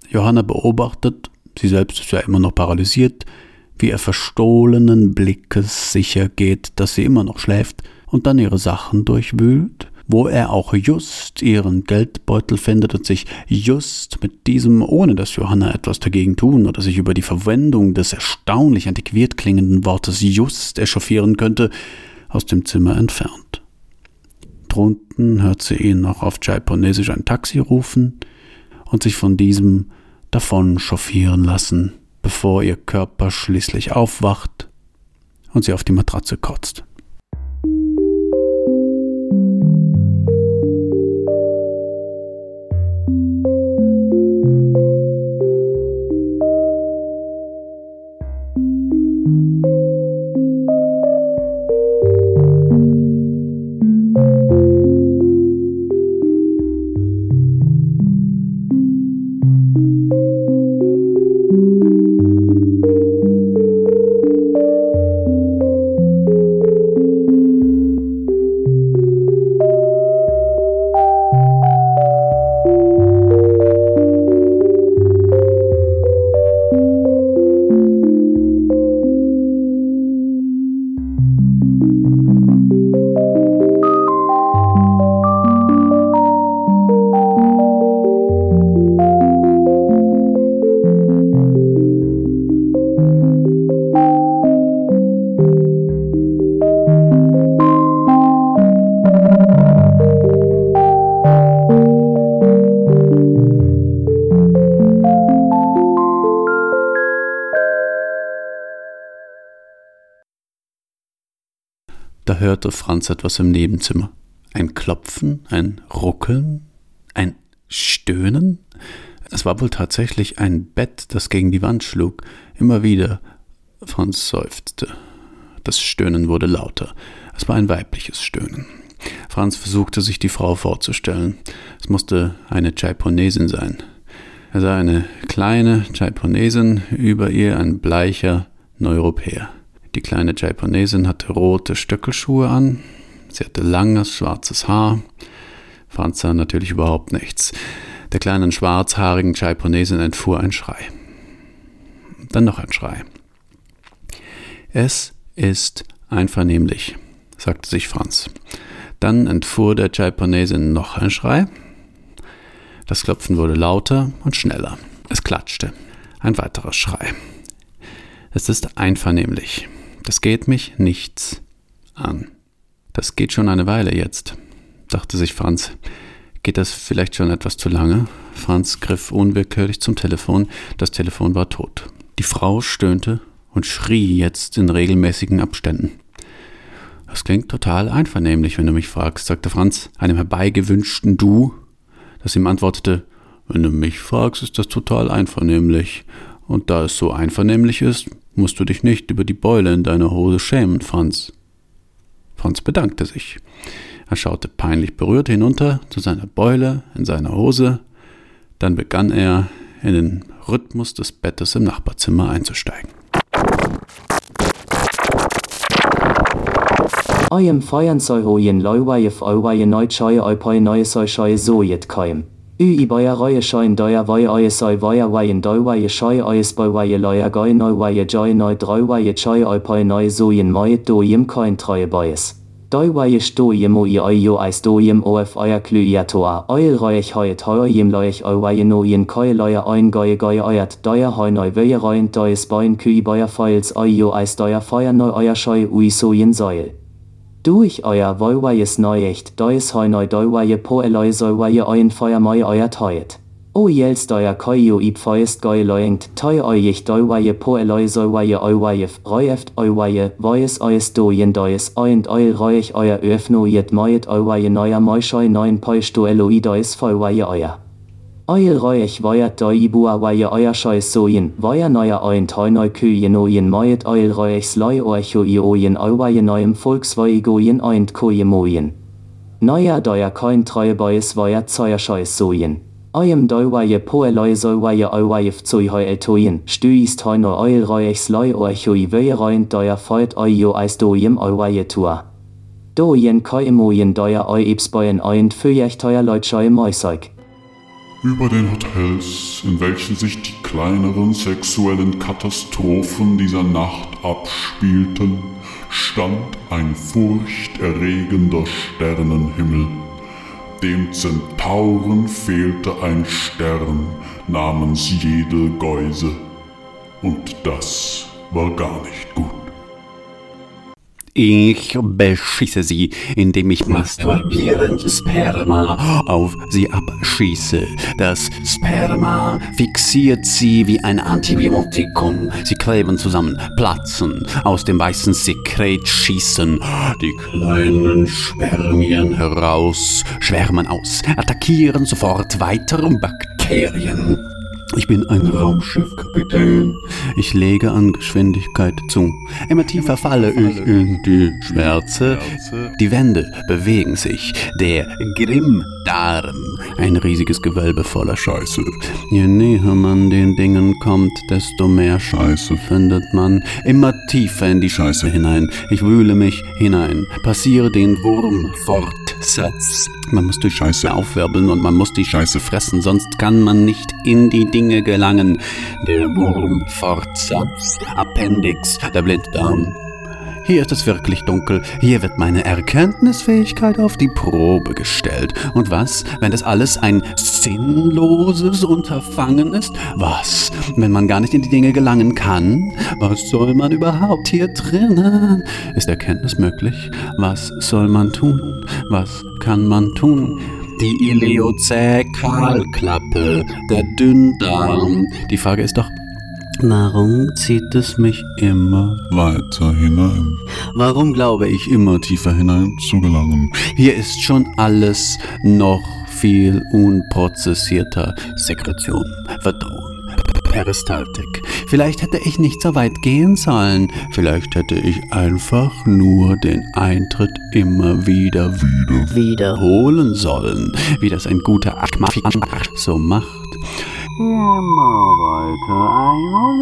Johanna beobachtet, sie selbst ist ja immer noch paralysiert, wie er verstohlenen Blickes sicher geht, dass sie immer noch schläft, und dann ihre Sachen durchwühlt, wo er auch just ihren Geldbeutel findet und sich just mit diesem, ohne dass Johanna etwas dagegen tun oder sich über die Verwendung des erstaunlich antiquiert klingenden Wortes just echauffieren könnte, aus dem Zimmer entfernt. Drunten hört sie ihn noch auf Japonesisch ein Taxi rufen und sich von diesem davon chauffieren lassen, bevor ihr Körper schließlich aufwacht und sie auf die Matratze kotzt. Da hörte Franz etwas im Nebenzimmer. Ein Klopfen, ein Ruckeln, ein Stöhnen. Es war wohl tatsächlich ein Bett, das gegen die Wand schlug. Immer wieder. Franz seufzte. Das Stöhnen wurde lauter. Es war ein weibliches Stöhnen. Franz versuchte sich die Frau vorzustellen. Es musste eine Japonesin sein. Er sah eine kleine Japonesin, über ihr ein bleicher Neuropäer. Die kleine Japonesin hatte rote Stöckelschuhe an, sie hatte langes schwarzes Haar. Franz sah natürlich überhaupt nichts. Der kleinen schwarzhaarigen Japonesin entfuhr ein Schrei. Dann noch ein Schrei. Es ist einvernehmlich, sagte sich Franz. Dann entfuhr der Japonesin noch ein Schrei. Das Klopfen wurde lauter und schneller. Es klatschte. Ein weiterer Schrei. Es ist einvernehmlich. Das geht mich nichts an. Das geht schon eine Weile jetzt, dachte sich Franz. Geht das vielleicht schon etwas zu lange? Franz griff unwillkürlich zum Telefon. Das Telefon war tot. Die Frau stöhnte und schrie jetzt in regelmäßigen Abständen. Das klingt total einvernehmlich, wenn du mich fragst, sagte Franz, einem herbeigewünschten Du, das ihm antwortete, wenn du mich fragst, ist das total einvernehmlich. Und da es so einvernehmlich ist, musst du dich nicht über die Beule in deiner Hose schämen, Franz. Franz bedankte sich. Er schaute peinlich berührt hinunter zu seiner Beule in seiner Hose, dann begann er, in den Rhythmus des Bettes im Nachbarzimmer einzusteigen. Euem feiern soi hojen leuwaje auwaje neutscheue eupoi neue soi scheue sojet keim. Ü i beier reue scheuen deuer wei eue soi weier wajen deuwaje scheue eues beiwaje leuer goi neuwaje joi neu dreuwaje scheue eupoi neue sojen mojet dojem kein treue beies. Deuwaje stojem o i eujo eis dojem of euer klüiatoa, eul reuech heuet heujem leuech euwaje nojen keue leuer ein goie goie euert deuer heu neu wöje reuen deues bein küi beier feils eujo eis deuer feuer neu euer scheu ui sojen säul. Durch euer woiwajes neuecht, deus heu neu deuwaje po eloi soiwaje euren feuer moi euer teuet. O jels deuer koio ib feust goi leuengt, teu euich deuwaje po eloi soiwaje euwajef, reueft euwaje, voies eues dojen deus, euend eul reuich euer öfno jet moiet euwaje neuer moischeu neun poisto eloi deus vollwaje euer. Eul reuich voiert doi ibua euer scheus sojen, voier neuer euren teuneu küjen ojen moiet eul reuichs leu orcho iojen euwaje neuem volksvoigojen euend koje mojen. Neuer deuer koin treue bois voier zeuer scheus sojen. Euem deuwaje po eloi soiwaje euwajef zui heu etojen, stüis teuno eul reuichs leu orcho i wöje reuend deuer feut eujo eis dojem euwaje tua. Dojen koimojen deuer eu ibsboyen euend föjech teuer leutscheu moiseug. Über den Hotels, in welchen sich die kleineren sexuellen Katastrophen dieser Nacht abspielten, stand ein furchterregender Sternenhimmel. Dem Zentauren fehlte ein Stern namens jede Geuse. Und das war gar nicht gut. Ich beschieße sie, indem ich masturbierendes Sperma auf sie abschieße. Das Sperma fixiert sie wie ein Antibiotikum. Sie kleben zusammen, platzen, aus dem weißen Sekret schießen die kleinen Spermien heraus, schwärmen aus, attackieren sofort weitere Bakterien. Ich bin ein Raumschiffkapitän. Ich lege an Geschwindigkeit zu. Immer tiefer falle ich in die Schwärze. Die Wände bewegen sich. Der Grimmdarm. Ein riesiges Gewölbe voller Scheiße. Je näher man den Dingen kommt, desto mehr Scheiße findet man. Immer tiefer in die Scheiße hinein. Ich wühle mich hinein. Passiere den Wurmfortsatz. Man muss die Scheiße aufwirbeln und man muss die Scheiße fressen, sonst kann man nicht in die Dinge gelangen. Der Wurmfortsatz, Appendix, der Blinddarm. Hier ist es wirklich dunkel, hier wird meine Erkenntnisfähigkeit auf die Probe gestellt. Und was, wenn das alles ein sinnloses Unterfangen ist? Was, wenn man gar nicht in die Dinge gelangen kann? Was soll man überhaupt hier drinnen? Ist Erkenntnis möglich? Was soll man tun? Was kann man tun? Die Ileozäkalklappe, der Dünndarm. Die Frage ist doch, Warum zieht es mich immer Weiter hinein Warum glaube ich immer tiefer hinein? zu gelangen. Hier ist schon alles noch viel unprozessierter. Sekretion, Verdauung, Peristaltik. Vielleicht hätte ich nicht so weit gehen sollen. Vielleicht hätte ich einfach nur den Eintritt immer wieder Wieder wiederholen sollen, wie das ein guter Akmafi so macht. Immer weiter ein- und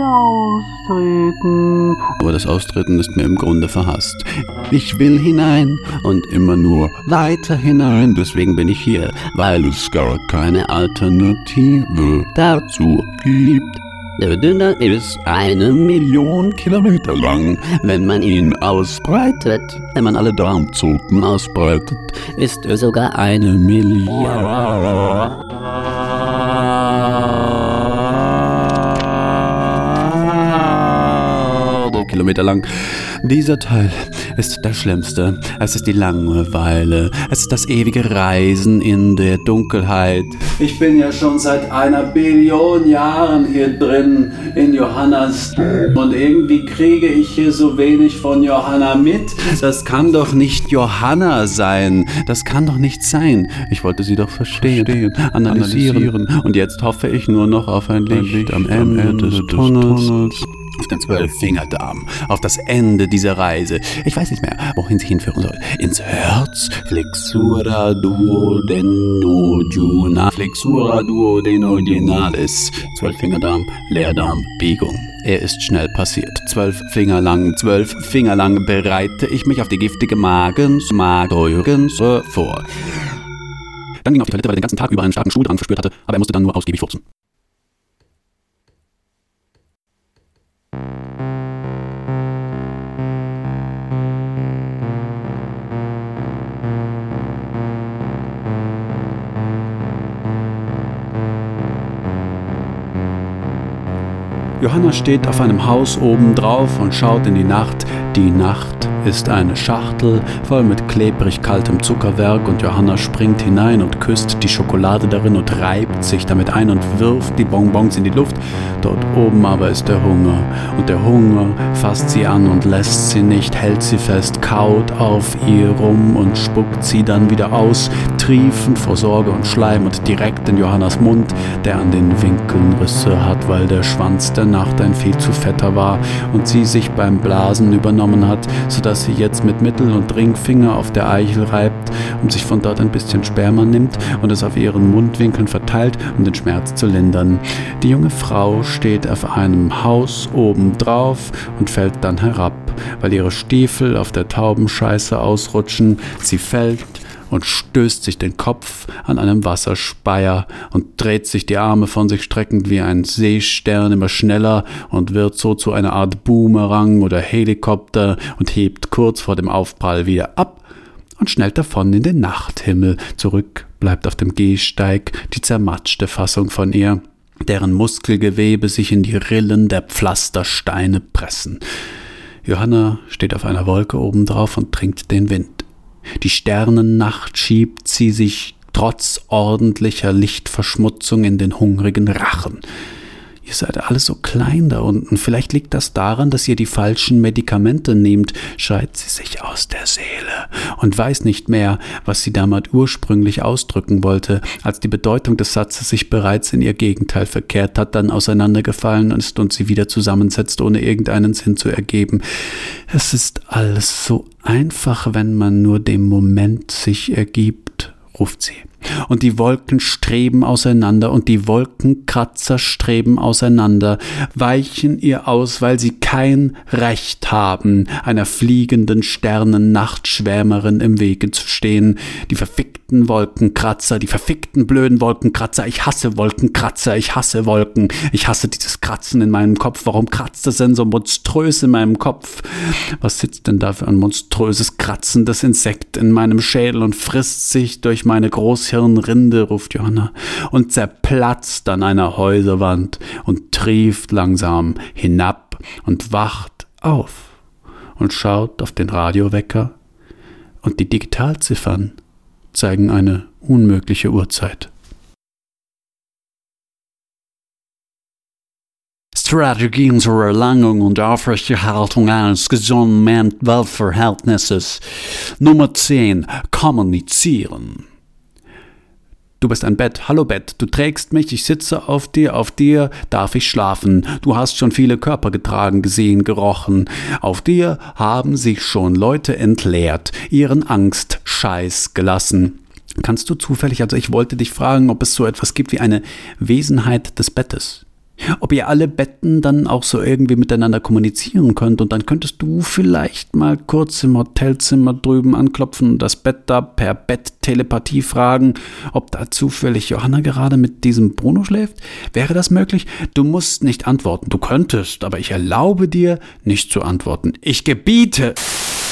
austreten. Aber das Austreten ist mir im Grunde verhasst. Ich will hinein und immer nur weiter hinein. Deswegen bin ich hier, weil es gar keine Alternative dazu gibt. Der Dünner ist eine Million Kilometer lang. Wenn man ihn ausbreitet, wenn man alle Darmzoten ausbreitet, ist er sogar eine Milliarde Kilometer lang. Dieser Teil ist der Schlimmste. Es ist die Langeweile. Es ist das ewige Reisen in der Dunkelheit. Ich bin ja schon seit einer Billion Jahren hier drin in Johannas und irgendwie kriege ich hier so wenig von Johanna mit. Das kann doch nicht Johanna sein. Das kann doch nicht sein. Ich wollte sie doch verstehen, analysieren. Und jetzt hoffe ich nur noch auf ein Licht, am Ende, des, Tunnels. Auf den Zwölffingerdarm, auf das Ende dieser Reise. Ich weiß nicht mehr, wohin sie hinführen soll. Ins Herz, Flexura duodenojuna, Flexura duodenojinalis. Zwölffingerdarm, Leerdarm, Biegung. Er ist schnell passiert. Zwölf Finger lang, zwölf Finger lang bereite ich mich auf die giftige Magens, Mageugens vor. Dann ging er auf die Toilette, weil er den ganzen Tag über einen starken Stuhldrang verspürt hatte, aber er musste dann nur ausgiebig furzen. Johanna steht auf einem Haus oben drauf und schaut in die Nacht. Die Nacht ist eine Schachtel voll mit klebrig kaltem Zuckerwerk und Johanna springt hinein und küsst die Schokolade darin und reibt sich damit ein und wirft die Bonbons in die Luft. Dort oben aber ist der Hunger und der Hunger fasst sie an und lässt sie nicht, hält sie fest, kaut auf ihr rum und spuckt sie dann wieder aus, triefend vor Sorge und Schleim und direkt in Johannas Mund, der an den Winkeln Risse hat, weil der Schwanz der Nacht ein viel zu fetter war und sie sich beim Blasen übernommen hat, sodass sie jetzt mit Mittel- und Ringfinger auf der Eichel reibt und sich von dort ein bisschen Sperma nimmt und es auf ihren Mundwinkeln verteilt, um den Schmerz zu lindern. Die junge Frau steht auf einem Haus oben drauf und fällt dann herab, weil ihre Stiefel auf der Taubenscheiße ausrutschen. Sie fällt und stößt sich den Kopf an einem Wasserspeier und dreht sich die Arme von sich streckend wie ein Seestern immer schneller und wird so zu einer Art Boomerang oder Helikopter und hebt kurz vor dem Aufprall wieder ab und schnellt davon in den Nachthimmel. Zurück bleibt auf dem Gehsteig die zermatschte Fassung von ihr, deren Muskelgewebe sich in die Rillen der Pflastersteine pressen. Johanna steht auf einer Wolke obendrauf und trinkt den Wind. Die Sternennacht schiebt sie sich trotz ordentlicher Lichtverschmutzung in den hungrigen Rachen. Ihr seid alle so klein da unten. Vielleicht liegt das daran, dass ihr die falschen Medikamente nehmt, schreit sie sich aus der Seele und weiß nicht mehr, was sie damals ursprünglich ausdrücken wollte, als die Bedeutung des Satzes sich bereits in ihr Gegenteil verkehrt hat, dann auseinandergefallen ist und sie wieder zusammensetzt, ohne irgendeinen Sinn zu ergeben. Es ist alles so einfach, wenn man nur dem Moment sich ergibt, ruft sie. Und die Wolken streben auseinander und die Wolkenkratzer streben auseinander, weichen ihr aus, weil sie kein Recht haben, einer fliegenden Sternennachtschwärmerin im Wege zu stehen. Die verfickten Wolkenkratzer, die verfickten blöden Wolkenkratzer. Ich hasse Wolkenkratzer, ich hasse Wolken. Ich hasse dieses Kratzen in meinem Kopf. Warum kratzt es denn so monströs in meinem Kopf? Was sitzt denn da für ein monströses, kratzendes Insekt in meinem Schädel und frisst sich durch meine große Hirnrinde, ruft Johanna, und zerplatzt an einer Häuserwand und trieft langsam hinab und wacht auf und schaut auf den Radiowecker und die Digitalziffern zeigen eine unmögliche Uhrzeit. Strategien zur Erlangung und Aufrechterhaltung eines gesunden Weltverhältnisses. Nummer 10. Kommunizieren. Du bist ein Bett. Hallo Bett. Du trägst mich, ich sitze auf dir, auf dir darf ich schlafen. Du hast schon viele Körper getragen, gesehen, gerochen. Auf dir haben sich schon Leute entleert, ihren Angstscheiß gelassen. Kannst du zufällig, also ich wollte dich fragen, ob es so etwas gibt wie eine Wesenheit des Bettes? Ob ihr alle Betten dann auch so irgendwie miteinander kommunizieren könnt und dann könntest du vielleicht mal kurz im Hotelzimmer drüben anklopfen und das Bett da per Betttelepathie fragen, ob da zufällig Johanna gerade mit diesem Bruno schläft? Wäre das möglich? Du musst nicht antworten, du könntest, aber ich erlaube dir, nicht zu antworten. Ich gebiete.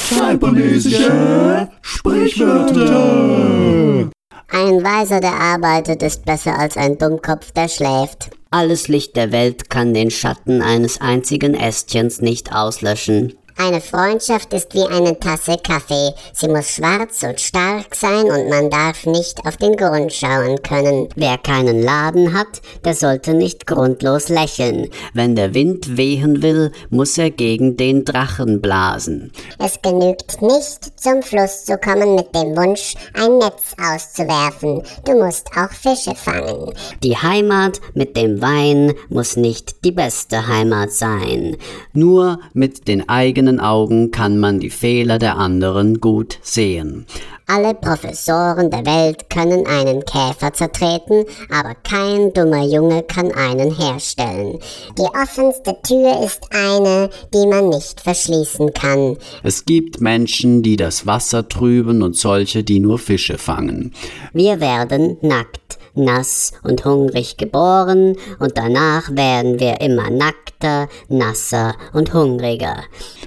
Cybernesische Sprichwörter. Ein Weiser, der arbeitet, ist besser als ein Dummkopf, der schläft. Alles Licht der Welt kann den Schatten eines einzigen Ästchens nicht auslöschen. Eine Freundschaft ist wie eine Tasse Kaffee. Sie muss schwarz und stark sein und man darf nicht auf den Grund schauen können. Wer keinen Laden hat, der sollte nicht grundlos lächeln. Wenn der Wind wehen will, muss er gegen den Drachen blasen. Es genügt nicht, zum Fluss zu kommen mit dem Wunsch, ein Netz auszuwerfen. Du musst auch Fische fangen. Die Heimat mit dem Wein muss nicht die beste Heimat sein. Nur mit den eigenen Augen kann man die Fehler der anderen gut sehen. Alle Professoren der Welt können einen Käfer zertreten, aber kein dummer Junge kann einen herstellen. Die offenste Tür ist eine, die man nicht verschließen kann. Es gibt Menschen, die das Wasser trüben und solche, die nur Fische fangen. Wir werden nackt, nass und hungrig geboren und danach werden wir immer nackter, nasser und hungriger.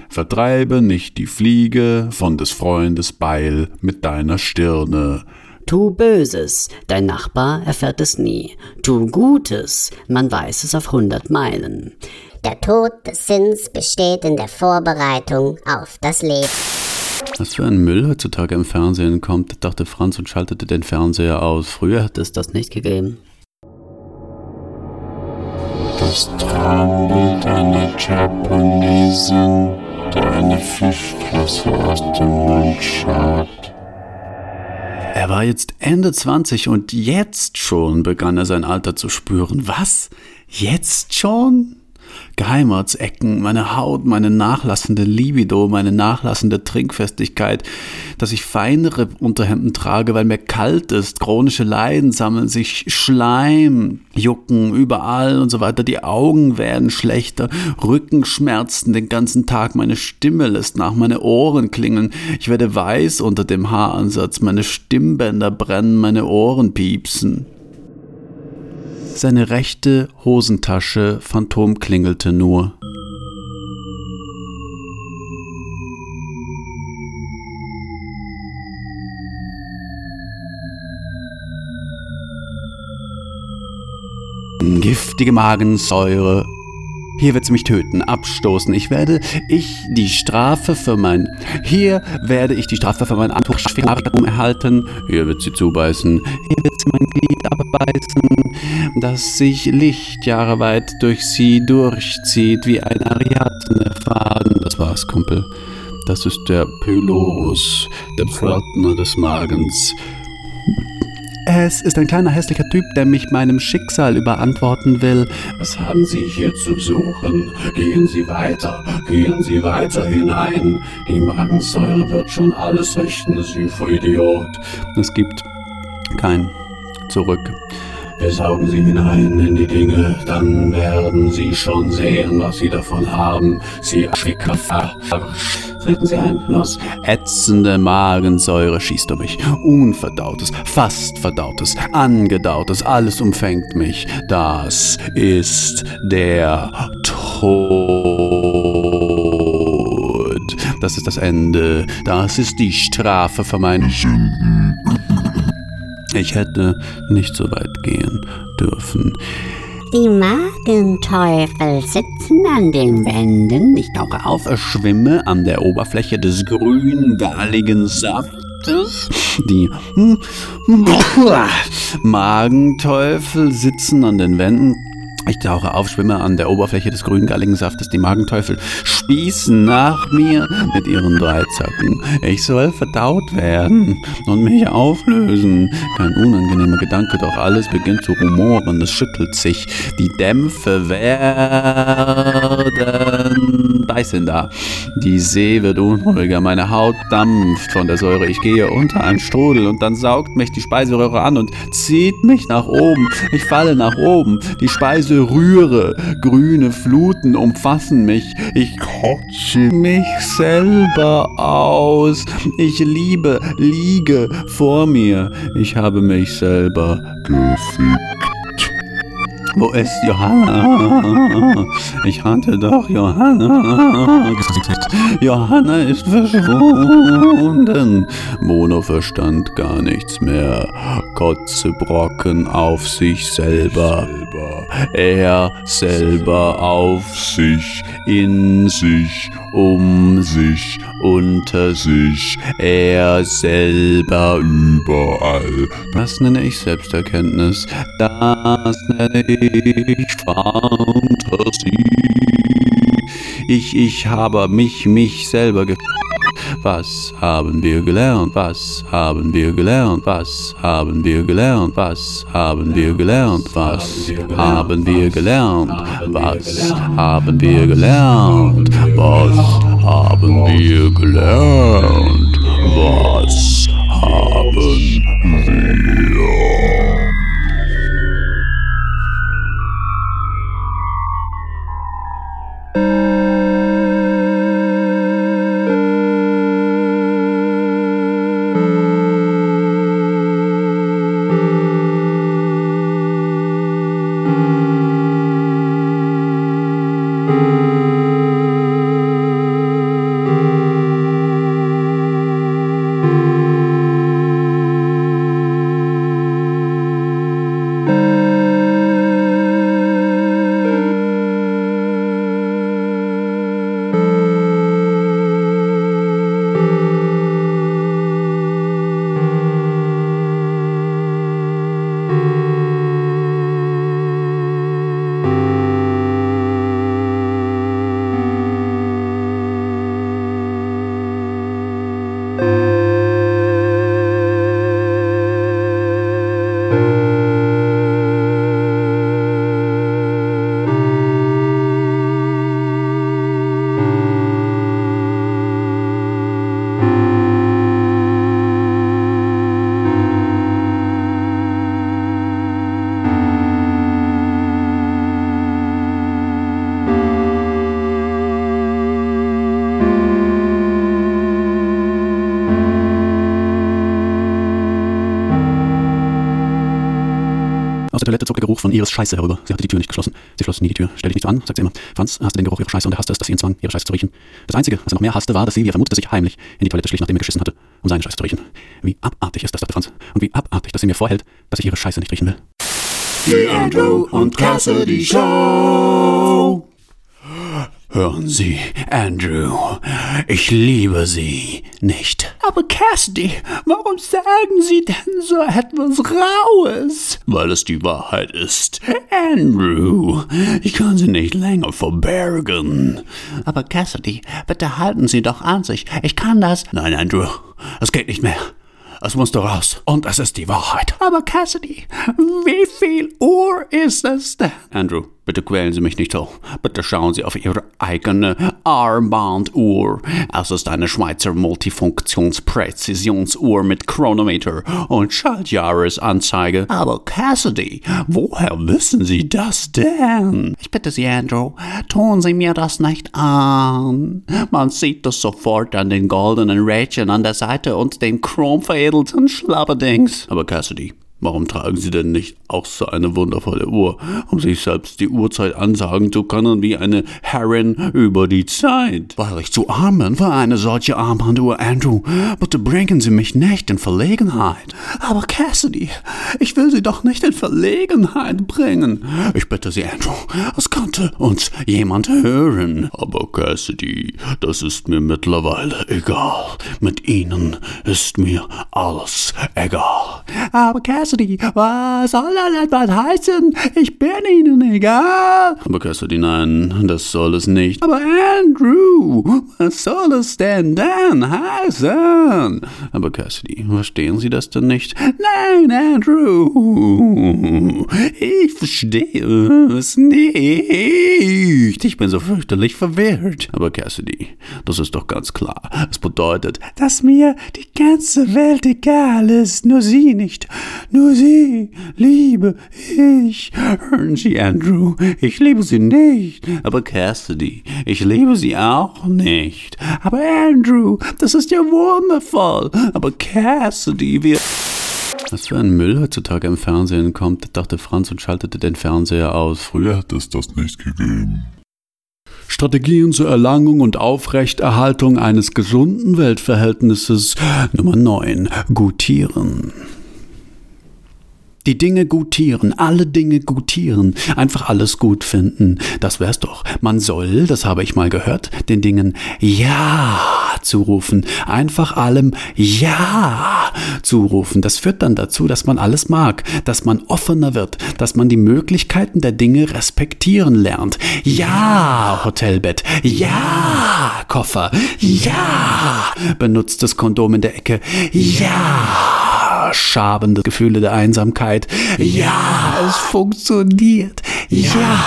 Vertreibe nicht die Fliege von des Freundes Beil mit deiner Stirne. Tu Böses, dein Nachbar erfährt es nie. Tu Gutes, man weiß es auf hundert Meilen. Der Tod des Sinns besteht in der Vorbereitung auf das Leben. Was für ein Müll heutzutage im Fernsehen kommt, dachte Franz und schaltete den Fernseher aus. Früher hat es das nicht gegeben. Das Traumbild einer Japanesin, der eine Fischflosse aus dem Mund schaut. Er war jetzt Ende 20 und jetzt schon begann er sein Alter zu spüren. Was? Jetzt schon? Geheimratsecken, meine Haut, meine nachlassende Libido, meine nachlassende Trinkfestigkeit, dass ich feinere Unterhemden trage, weil mir kalt ist, chronische Leiden sammeln sich, Schleim, Jucken überall und so weiter, die Augen werden schlechter, Rückenschmerzen den ganzen Tag, meine Stimme lässt nach, meine Ohren klingeln, ich werde weiß unter dem Haaransatz, meine Stimmbänder brennen, meine Ohren piepsen. Seine rechte Hosentasche phantomklingelte nur. Giftige Magensäure. Hier wird sie mich töten, abstoßen. Ich werde ich die Strafe für mein. Hier werde ich die Strafe für mein Antuchsphärum erhalten. Hier wird sie zubeißen. Hier sie mein Glied abbeißen, das sich Lichtjahre weit durch sie durchzieht wie ein Ariadne-Faden. Das war's, Kumpel. Das ist der Pylorus, der Pförtner des Magens. Es ist ein kleiner hässlicher Typ, der mich meinem Schicksal überantworten will. Was haben Sie hier zu suchen? Gehen Sie weiter, gehen Sie weiter hinein. Die Magensäure wird schon alles richten, Sie Idiot. Es gibt kein Zurück. Wir saugen Sie hinein in die Dinge, dann werden Sie schon sehen, was Sie davon haben. Sie Schicker Treten Sie ein, los. Ätzende Magensäure schießt um mich. Unverdautes, fast verdautes, angedautes, alles umfängt mich. Das ist der Tod. Das ist das Ende. Das ist die Strafe für meine Sünden. Ich hätte nicht so weit gehen dürfen. Die Magenteufel sitzen an den Wänden. Ich tauche auf, schwimme an der Oberfläche des grün-galligen Saftes. Die Magenteufel sitzen an den Wänden. Ich tauche auf, schwimme an der Oberfläche des grüngalligen Saftes. Die Magenteufel spießen nach mir mit ihren Dreizacken. Ich soll verdaut werden und mich auflösen. Kein unangenehmer Gedanke, doch alles beginnt zu rumoren. Es schüttelt sich. Die Dämpfe werden beißender. Die See wird unruhiger. Meine Haut dampft von der Säure. Ich gehe unter einen Strudel und dann saugt mich die Speiseröhre an und zieht mich nach oben. Ich falle nach oben. Die Speise rühre, grüne Fluten umfassen mich, ich kotze mich selber aus, ich liebe, liege vor mir, ich habe mich selber gefickt. Wo ist Johanna? Ich hatte doch Johanna. Johanna ist verschwunden. Mono verstand gar nichts mehr. Kotzebrocken auf sich selber. Er selber auf sich, in sich, um sich, unter sich, er selber überall. Das nenne ich Selbsterkenntnis, das nenne ich Fantasie. Ich, ich habe mich, mich selber ge... Was haben wir gelernt? Was haben wir gelernt? Was haben wir gelernt? Was haben wir gelernt? Was haben wir gelernt? Was haben wir gelernt? Was haben wir gelernt? Was haben wir? Von Iris Scheiße herüber. Sie hatte die Tür nicht geschlossen. Sie schloss nie die Tür. Stell dich nicht so an, sagte sie immer. Franz hasste den Geruch ihrer Scheiße und er hasste es, dass sie ihn zwang, ihre Scheiße zu riechen. Das Einzige, was er noch mehr hasste, war, dass er vermutete, sich heimlich in die Toilette schlich, nachdem er geschissen hatte, um seine Scheiße zu riechen. Wie abartig ist das, dachte Franz. Und wie abartig, dass sie mir vorhält, dass ich ihre Scheiße nicht riechen will. Die Andrew und Cassidy Show. Hören Sie, Andrew, ich liebe Sie nicht. Aber Cassidy, warum sagen Sie denn so etwas Raues? Weil es die Wahrheit ist. Andrew, ich kann sie nicht länger verbergen. Aber Cassidy, bitte halten Sie doch an sich. Ich kann das. Nein, Andrew, es geht nicht mehr. Es muss doch raus. Und es ist die Wahrheit. Aber Cassidy, wie viel Uhr ist es denn? Andrew, bitte quälen Sie mich nicht so. Bitte schauen Sie auf Ihre eigene Armbanduhr. Es ist eine Schweizer Multifunktionspräzisionsuhr mit Chronometer und Schaltjahresanzeige. Aber Cassidy, woher wissen Sie das denn? Ich bitte Sie, Andrew, tun Sie mir das nicht an. Man sieht das sofort an den goldenen Rädchen an der Seite und den chromveredelten Schlapperdings. Aber Cassidy, Warum tragen Sie denn nicht auch so eine wundervolle Uhr, um sich selbst die Uhrzeit ansagen zu können wie eine Herrin über die Zeit? Weil ich zu arm bin für eine solche Armbanduhr, Andrew. Bitte bringen Sie mich nicht in Verlegenheit. Aber Cassidy, ich will Sie doch nicht in Verlegenheit bringen. Ich bitte Sie, Andrew, es könnte uns jemand hören. Aber Cassidy, das ist mir mittlerweile egal. Mit Ihnen ist mir alles egal. Aber Cassidy, was soll das etwas heißen? Ich bin Ihnen egal. Aber Cassidy, nein, das soll es nicht. Aber Andrew, was soll es denn dann heißen? Aber Cassidy, verstehen Sie das denn nicht? Nein, Andrew, ich verstehe es nicht. Ich bin so fürchterlich verwirrt. Aber Cassidy, das ist doch ganz klar. Es bedeutet, dass mir die ganze Welt egal ist, nur Sie nicht. Nur Sie liebe ich. Hören Sie, Andrew, ich liebe Sie nicht. Aber Cassidy, ich liebe Sie auch nicht. Aber Andrew, das ist ja wundervoll. Aber Cassidy, wir... Was für ein Müll heutzutage im Fernsehen kommt, dachte Franz und schaltete den Fernseher aus. Früher hat es das nicht gegeben. Strategien zur Erlangung und Aufrechterhaltung eines gesunden Weltverhältnisses Nummer 9. Gutieren. Die Dinge gutieren, alle Dinge gutieren, einfach alles gut finden. Das wär's doch. Man soll, das habe ich mal gehört, den Dingen Ja zurufen. Einfach allem Ja zurufen. Das führt dann dazu, dass man alles mag, dass man offener wird, dass man die Möglichkeiten der Dinge respektieren lernt. Ja, Hotelbett. Ja, Koffer. Ja, benutztes Kondom in der Ecke. Ja schabende Gefühle der Einsamkeit. Ja, es funktioniert. Ja,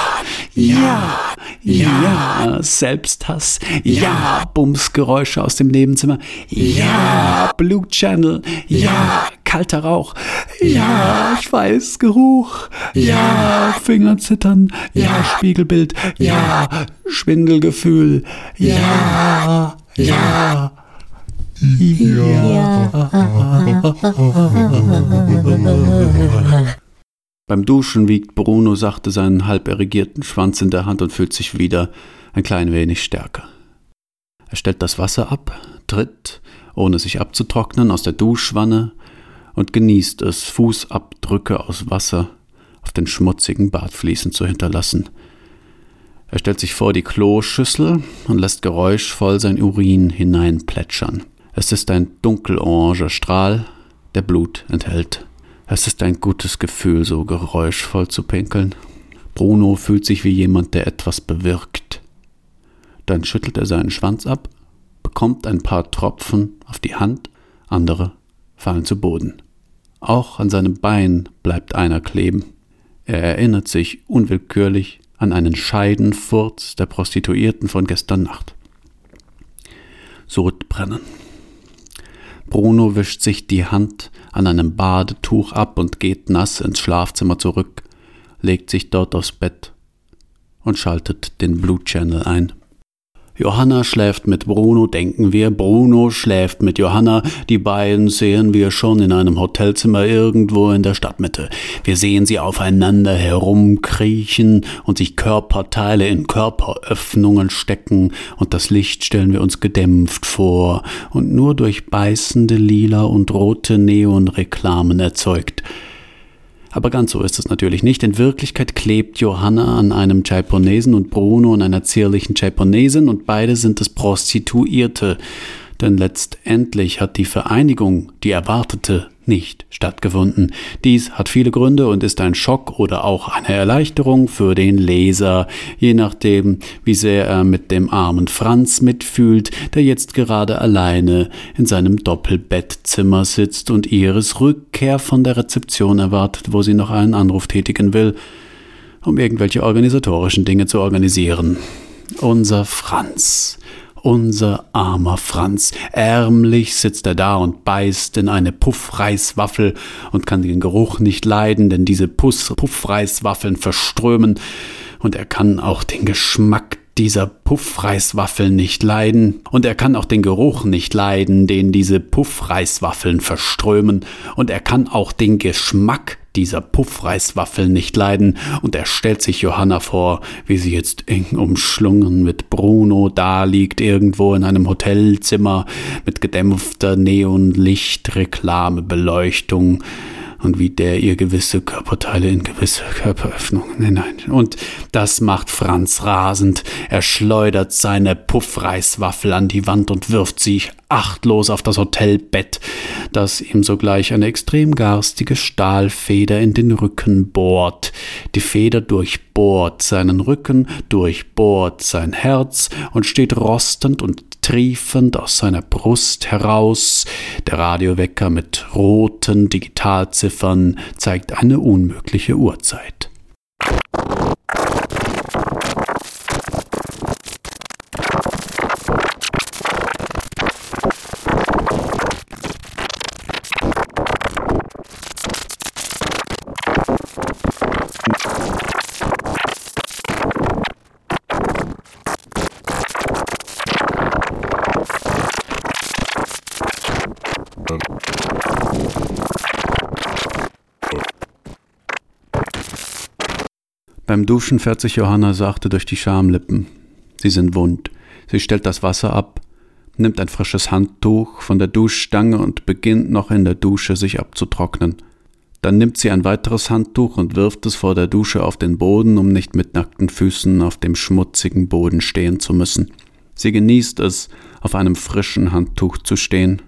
ja, ja, Selbsthass. Ja, Bumsgeräusche aus dem Nebenzimmer. Ja, Blue Channel. Ja, kalter Rauch. Ja, Schweißgeruch. Ja, Fingerzittern. Ja, Spiegelbild. Ja, Schwindelgefühl. Ja, ja. Beim Duschen wiegt Bruno sachte seinen halb erregierten Schwanz in der Hand und fühlt sich wieder ein klein wenig stärker. Er stellt das Wasser ab, tritt, ohne sich abzutrocknen, aus der Duschwanne und genießt es, Fußabdrücke aus Wasser auf den schmutzigen Badfliesen zu hinterlassen. Er stellt sich vor die Kloschüssel und lässt geräuschvoll sein Urin hineinplätschern. Es ist ein dunkeloranger Strahl, der Blut enthält. Es ist ein gutes Gefühl, so geräuschvoll zu pinkeln. Bruno fühlt sich wie jemand, der etwas bewirkt. Dann schüttelt er seinen Schwanz ab, bekommt ein paar Tropfen auf die Hand, andere fallen zu Boden. Auch an seinem Bein bleibt einer kleben. Er erinnert sich unwillkürlich an einen Scheidenfurz der Prostituierten von gestern Nacht. Sodbrennen. Bruno wischt sich die Hand an einem Badetuch ab und geht nass ins Schlafzimmer zurück, legt sich dort aufs Bett und schaltet den Blue Channel ein. Johanna schläft mit Bruno, denken wir. Bruno schläft mit Johanna. Die beiden sehen wir schon in einem Hotelzimmer irgendwo in der Stadtmitte. Wir sehen sie aufeinander herumkriechen und sich Körperteile in Körperöffnungen stecken und das Licht stellen wir uns gedämpft vor und nur durch beißende lila und rote Neonreklamen erzeugt. Aber ganz so ist es natürlich nicht. In Wirklichkeit klebt Johanna an einem Japonesen und Bruno an einer zierlichen Japonesin und beide sind es Prostituierte. Denn letztendlich hat die Vereinigung, die erwartete, nicht stattgefunden. Dies hat viele Gründe und ist ein Schock oder auch eine Erleichterung für den Leser, je nachdem, wie sehr er mit dem armen Franz mitfühlt, der jetzt gerade alleine in seinem Doppelbettzimmer sitzt und Iris Rückkehr von der Rezeption erwartet, wo sie noch einen Anruf tätigen will, um irgendwelche organisatorischen Dinge zu organisieren. Unser Franz unser armer Franz. Ärmlich sitzt er da und beißt in eine Puffreiswaffel und kann den Geruch nicht leiden, denn diese Puss Puffreiswaffeln verströmen und er kann auch den Geschmack dieser Puffreiswaffeln nicht leiden, und er kann auch den Geruch nicht leiden, den diese Puffreiswaffeln verströmen, und er kann auch den Geschmack dieser Puffreiswaffeln nicht leiden, und er stellt sich Johanna vor, wie sie jetzt eng umschlungen mit Bruno daliegt, irgendwo in einem Hotelzimmer mit gedämpfter Neonlichtreklamebeleuchtung, und wie der ihr gewisse Körperteile in gewisse Körperöffnungen hinein. Und das macht Franz rasend. Er schleudert seine Puffreiswaffel an die Wand und wirft sich achtlos auf das Hotelbett, das ihm sogleich eine extrem garstige Stahlfeder in den Rücken bohrt. Die Feder durchbohrt seinen Rücken, durchbohrt sein Herz und steht rostend und triefend aus seiner Brust heraus. Der Radiowecker mit roten Digitalziffern zeigt eine unmögliche Uhrzeit. Beim Duschen fährt sich Johanna sachte durch die Schamlippen. Sie sind wund. Sie stellt das Wasser ab, nimmt ein frisches Handtuch von der Duschstange und beginnt noch in der Dusche sich abzutrocknen. Dann nimmt sie ein weiteres Handtuch und wirft es vor der Dusche auf den Boden, um nicht mit nackten Füßen auf dem schmutzigen Boden stehen zu müssen. Sie genießt es, auf einem frischen Handtuch zu stehen.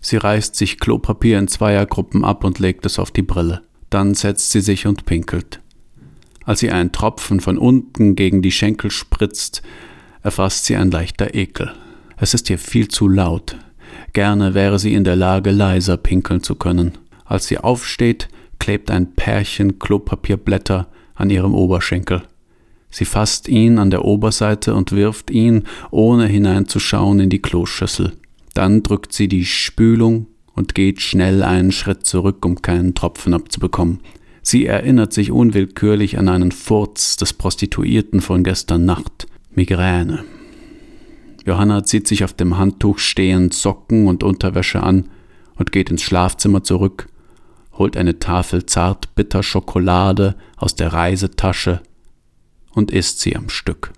Sie reißt sich Klopapier in Zweiergruppen ab und legt es auf die Brille. Dann setzt sie sich und pinkelt. Als sie einen Tropfen von unten gegen die Schenkel spritzt, erfasst sie ein leichter Ekel. Es ist ihr viel zu laut. Gerne wäre sie in der Lage, leiser pinkeln zu können. Als sie aufsteht, klebt ein Pärchen Klopapierblätter an ihrem Oberschenkel. Sie fasst ihn an der Oberseite und wirft ihn, ohne hineinzuschauen, in die Kloschüssel. Dann drückt sie die Spülung und geht schnell einen Schritt zurück, um keinen Tropfen abzubekommen. Sie erinnert sich unwillkürlich an einen Furz des Prostituierten von gestern Nacht. Migräne. Johanna zieht sich auf dem Handtuch stehend Socken und Unterwäsche an und geht ins Schlafzimmer zurück, holt eine Tafel zartbitter Schokolade aus der Reisetasche und isst sie am Stück.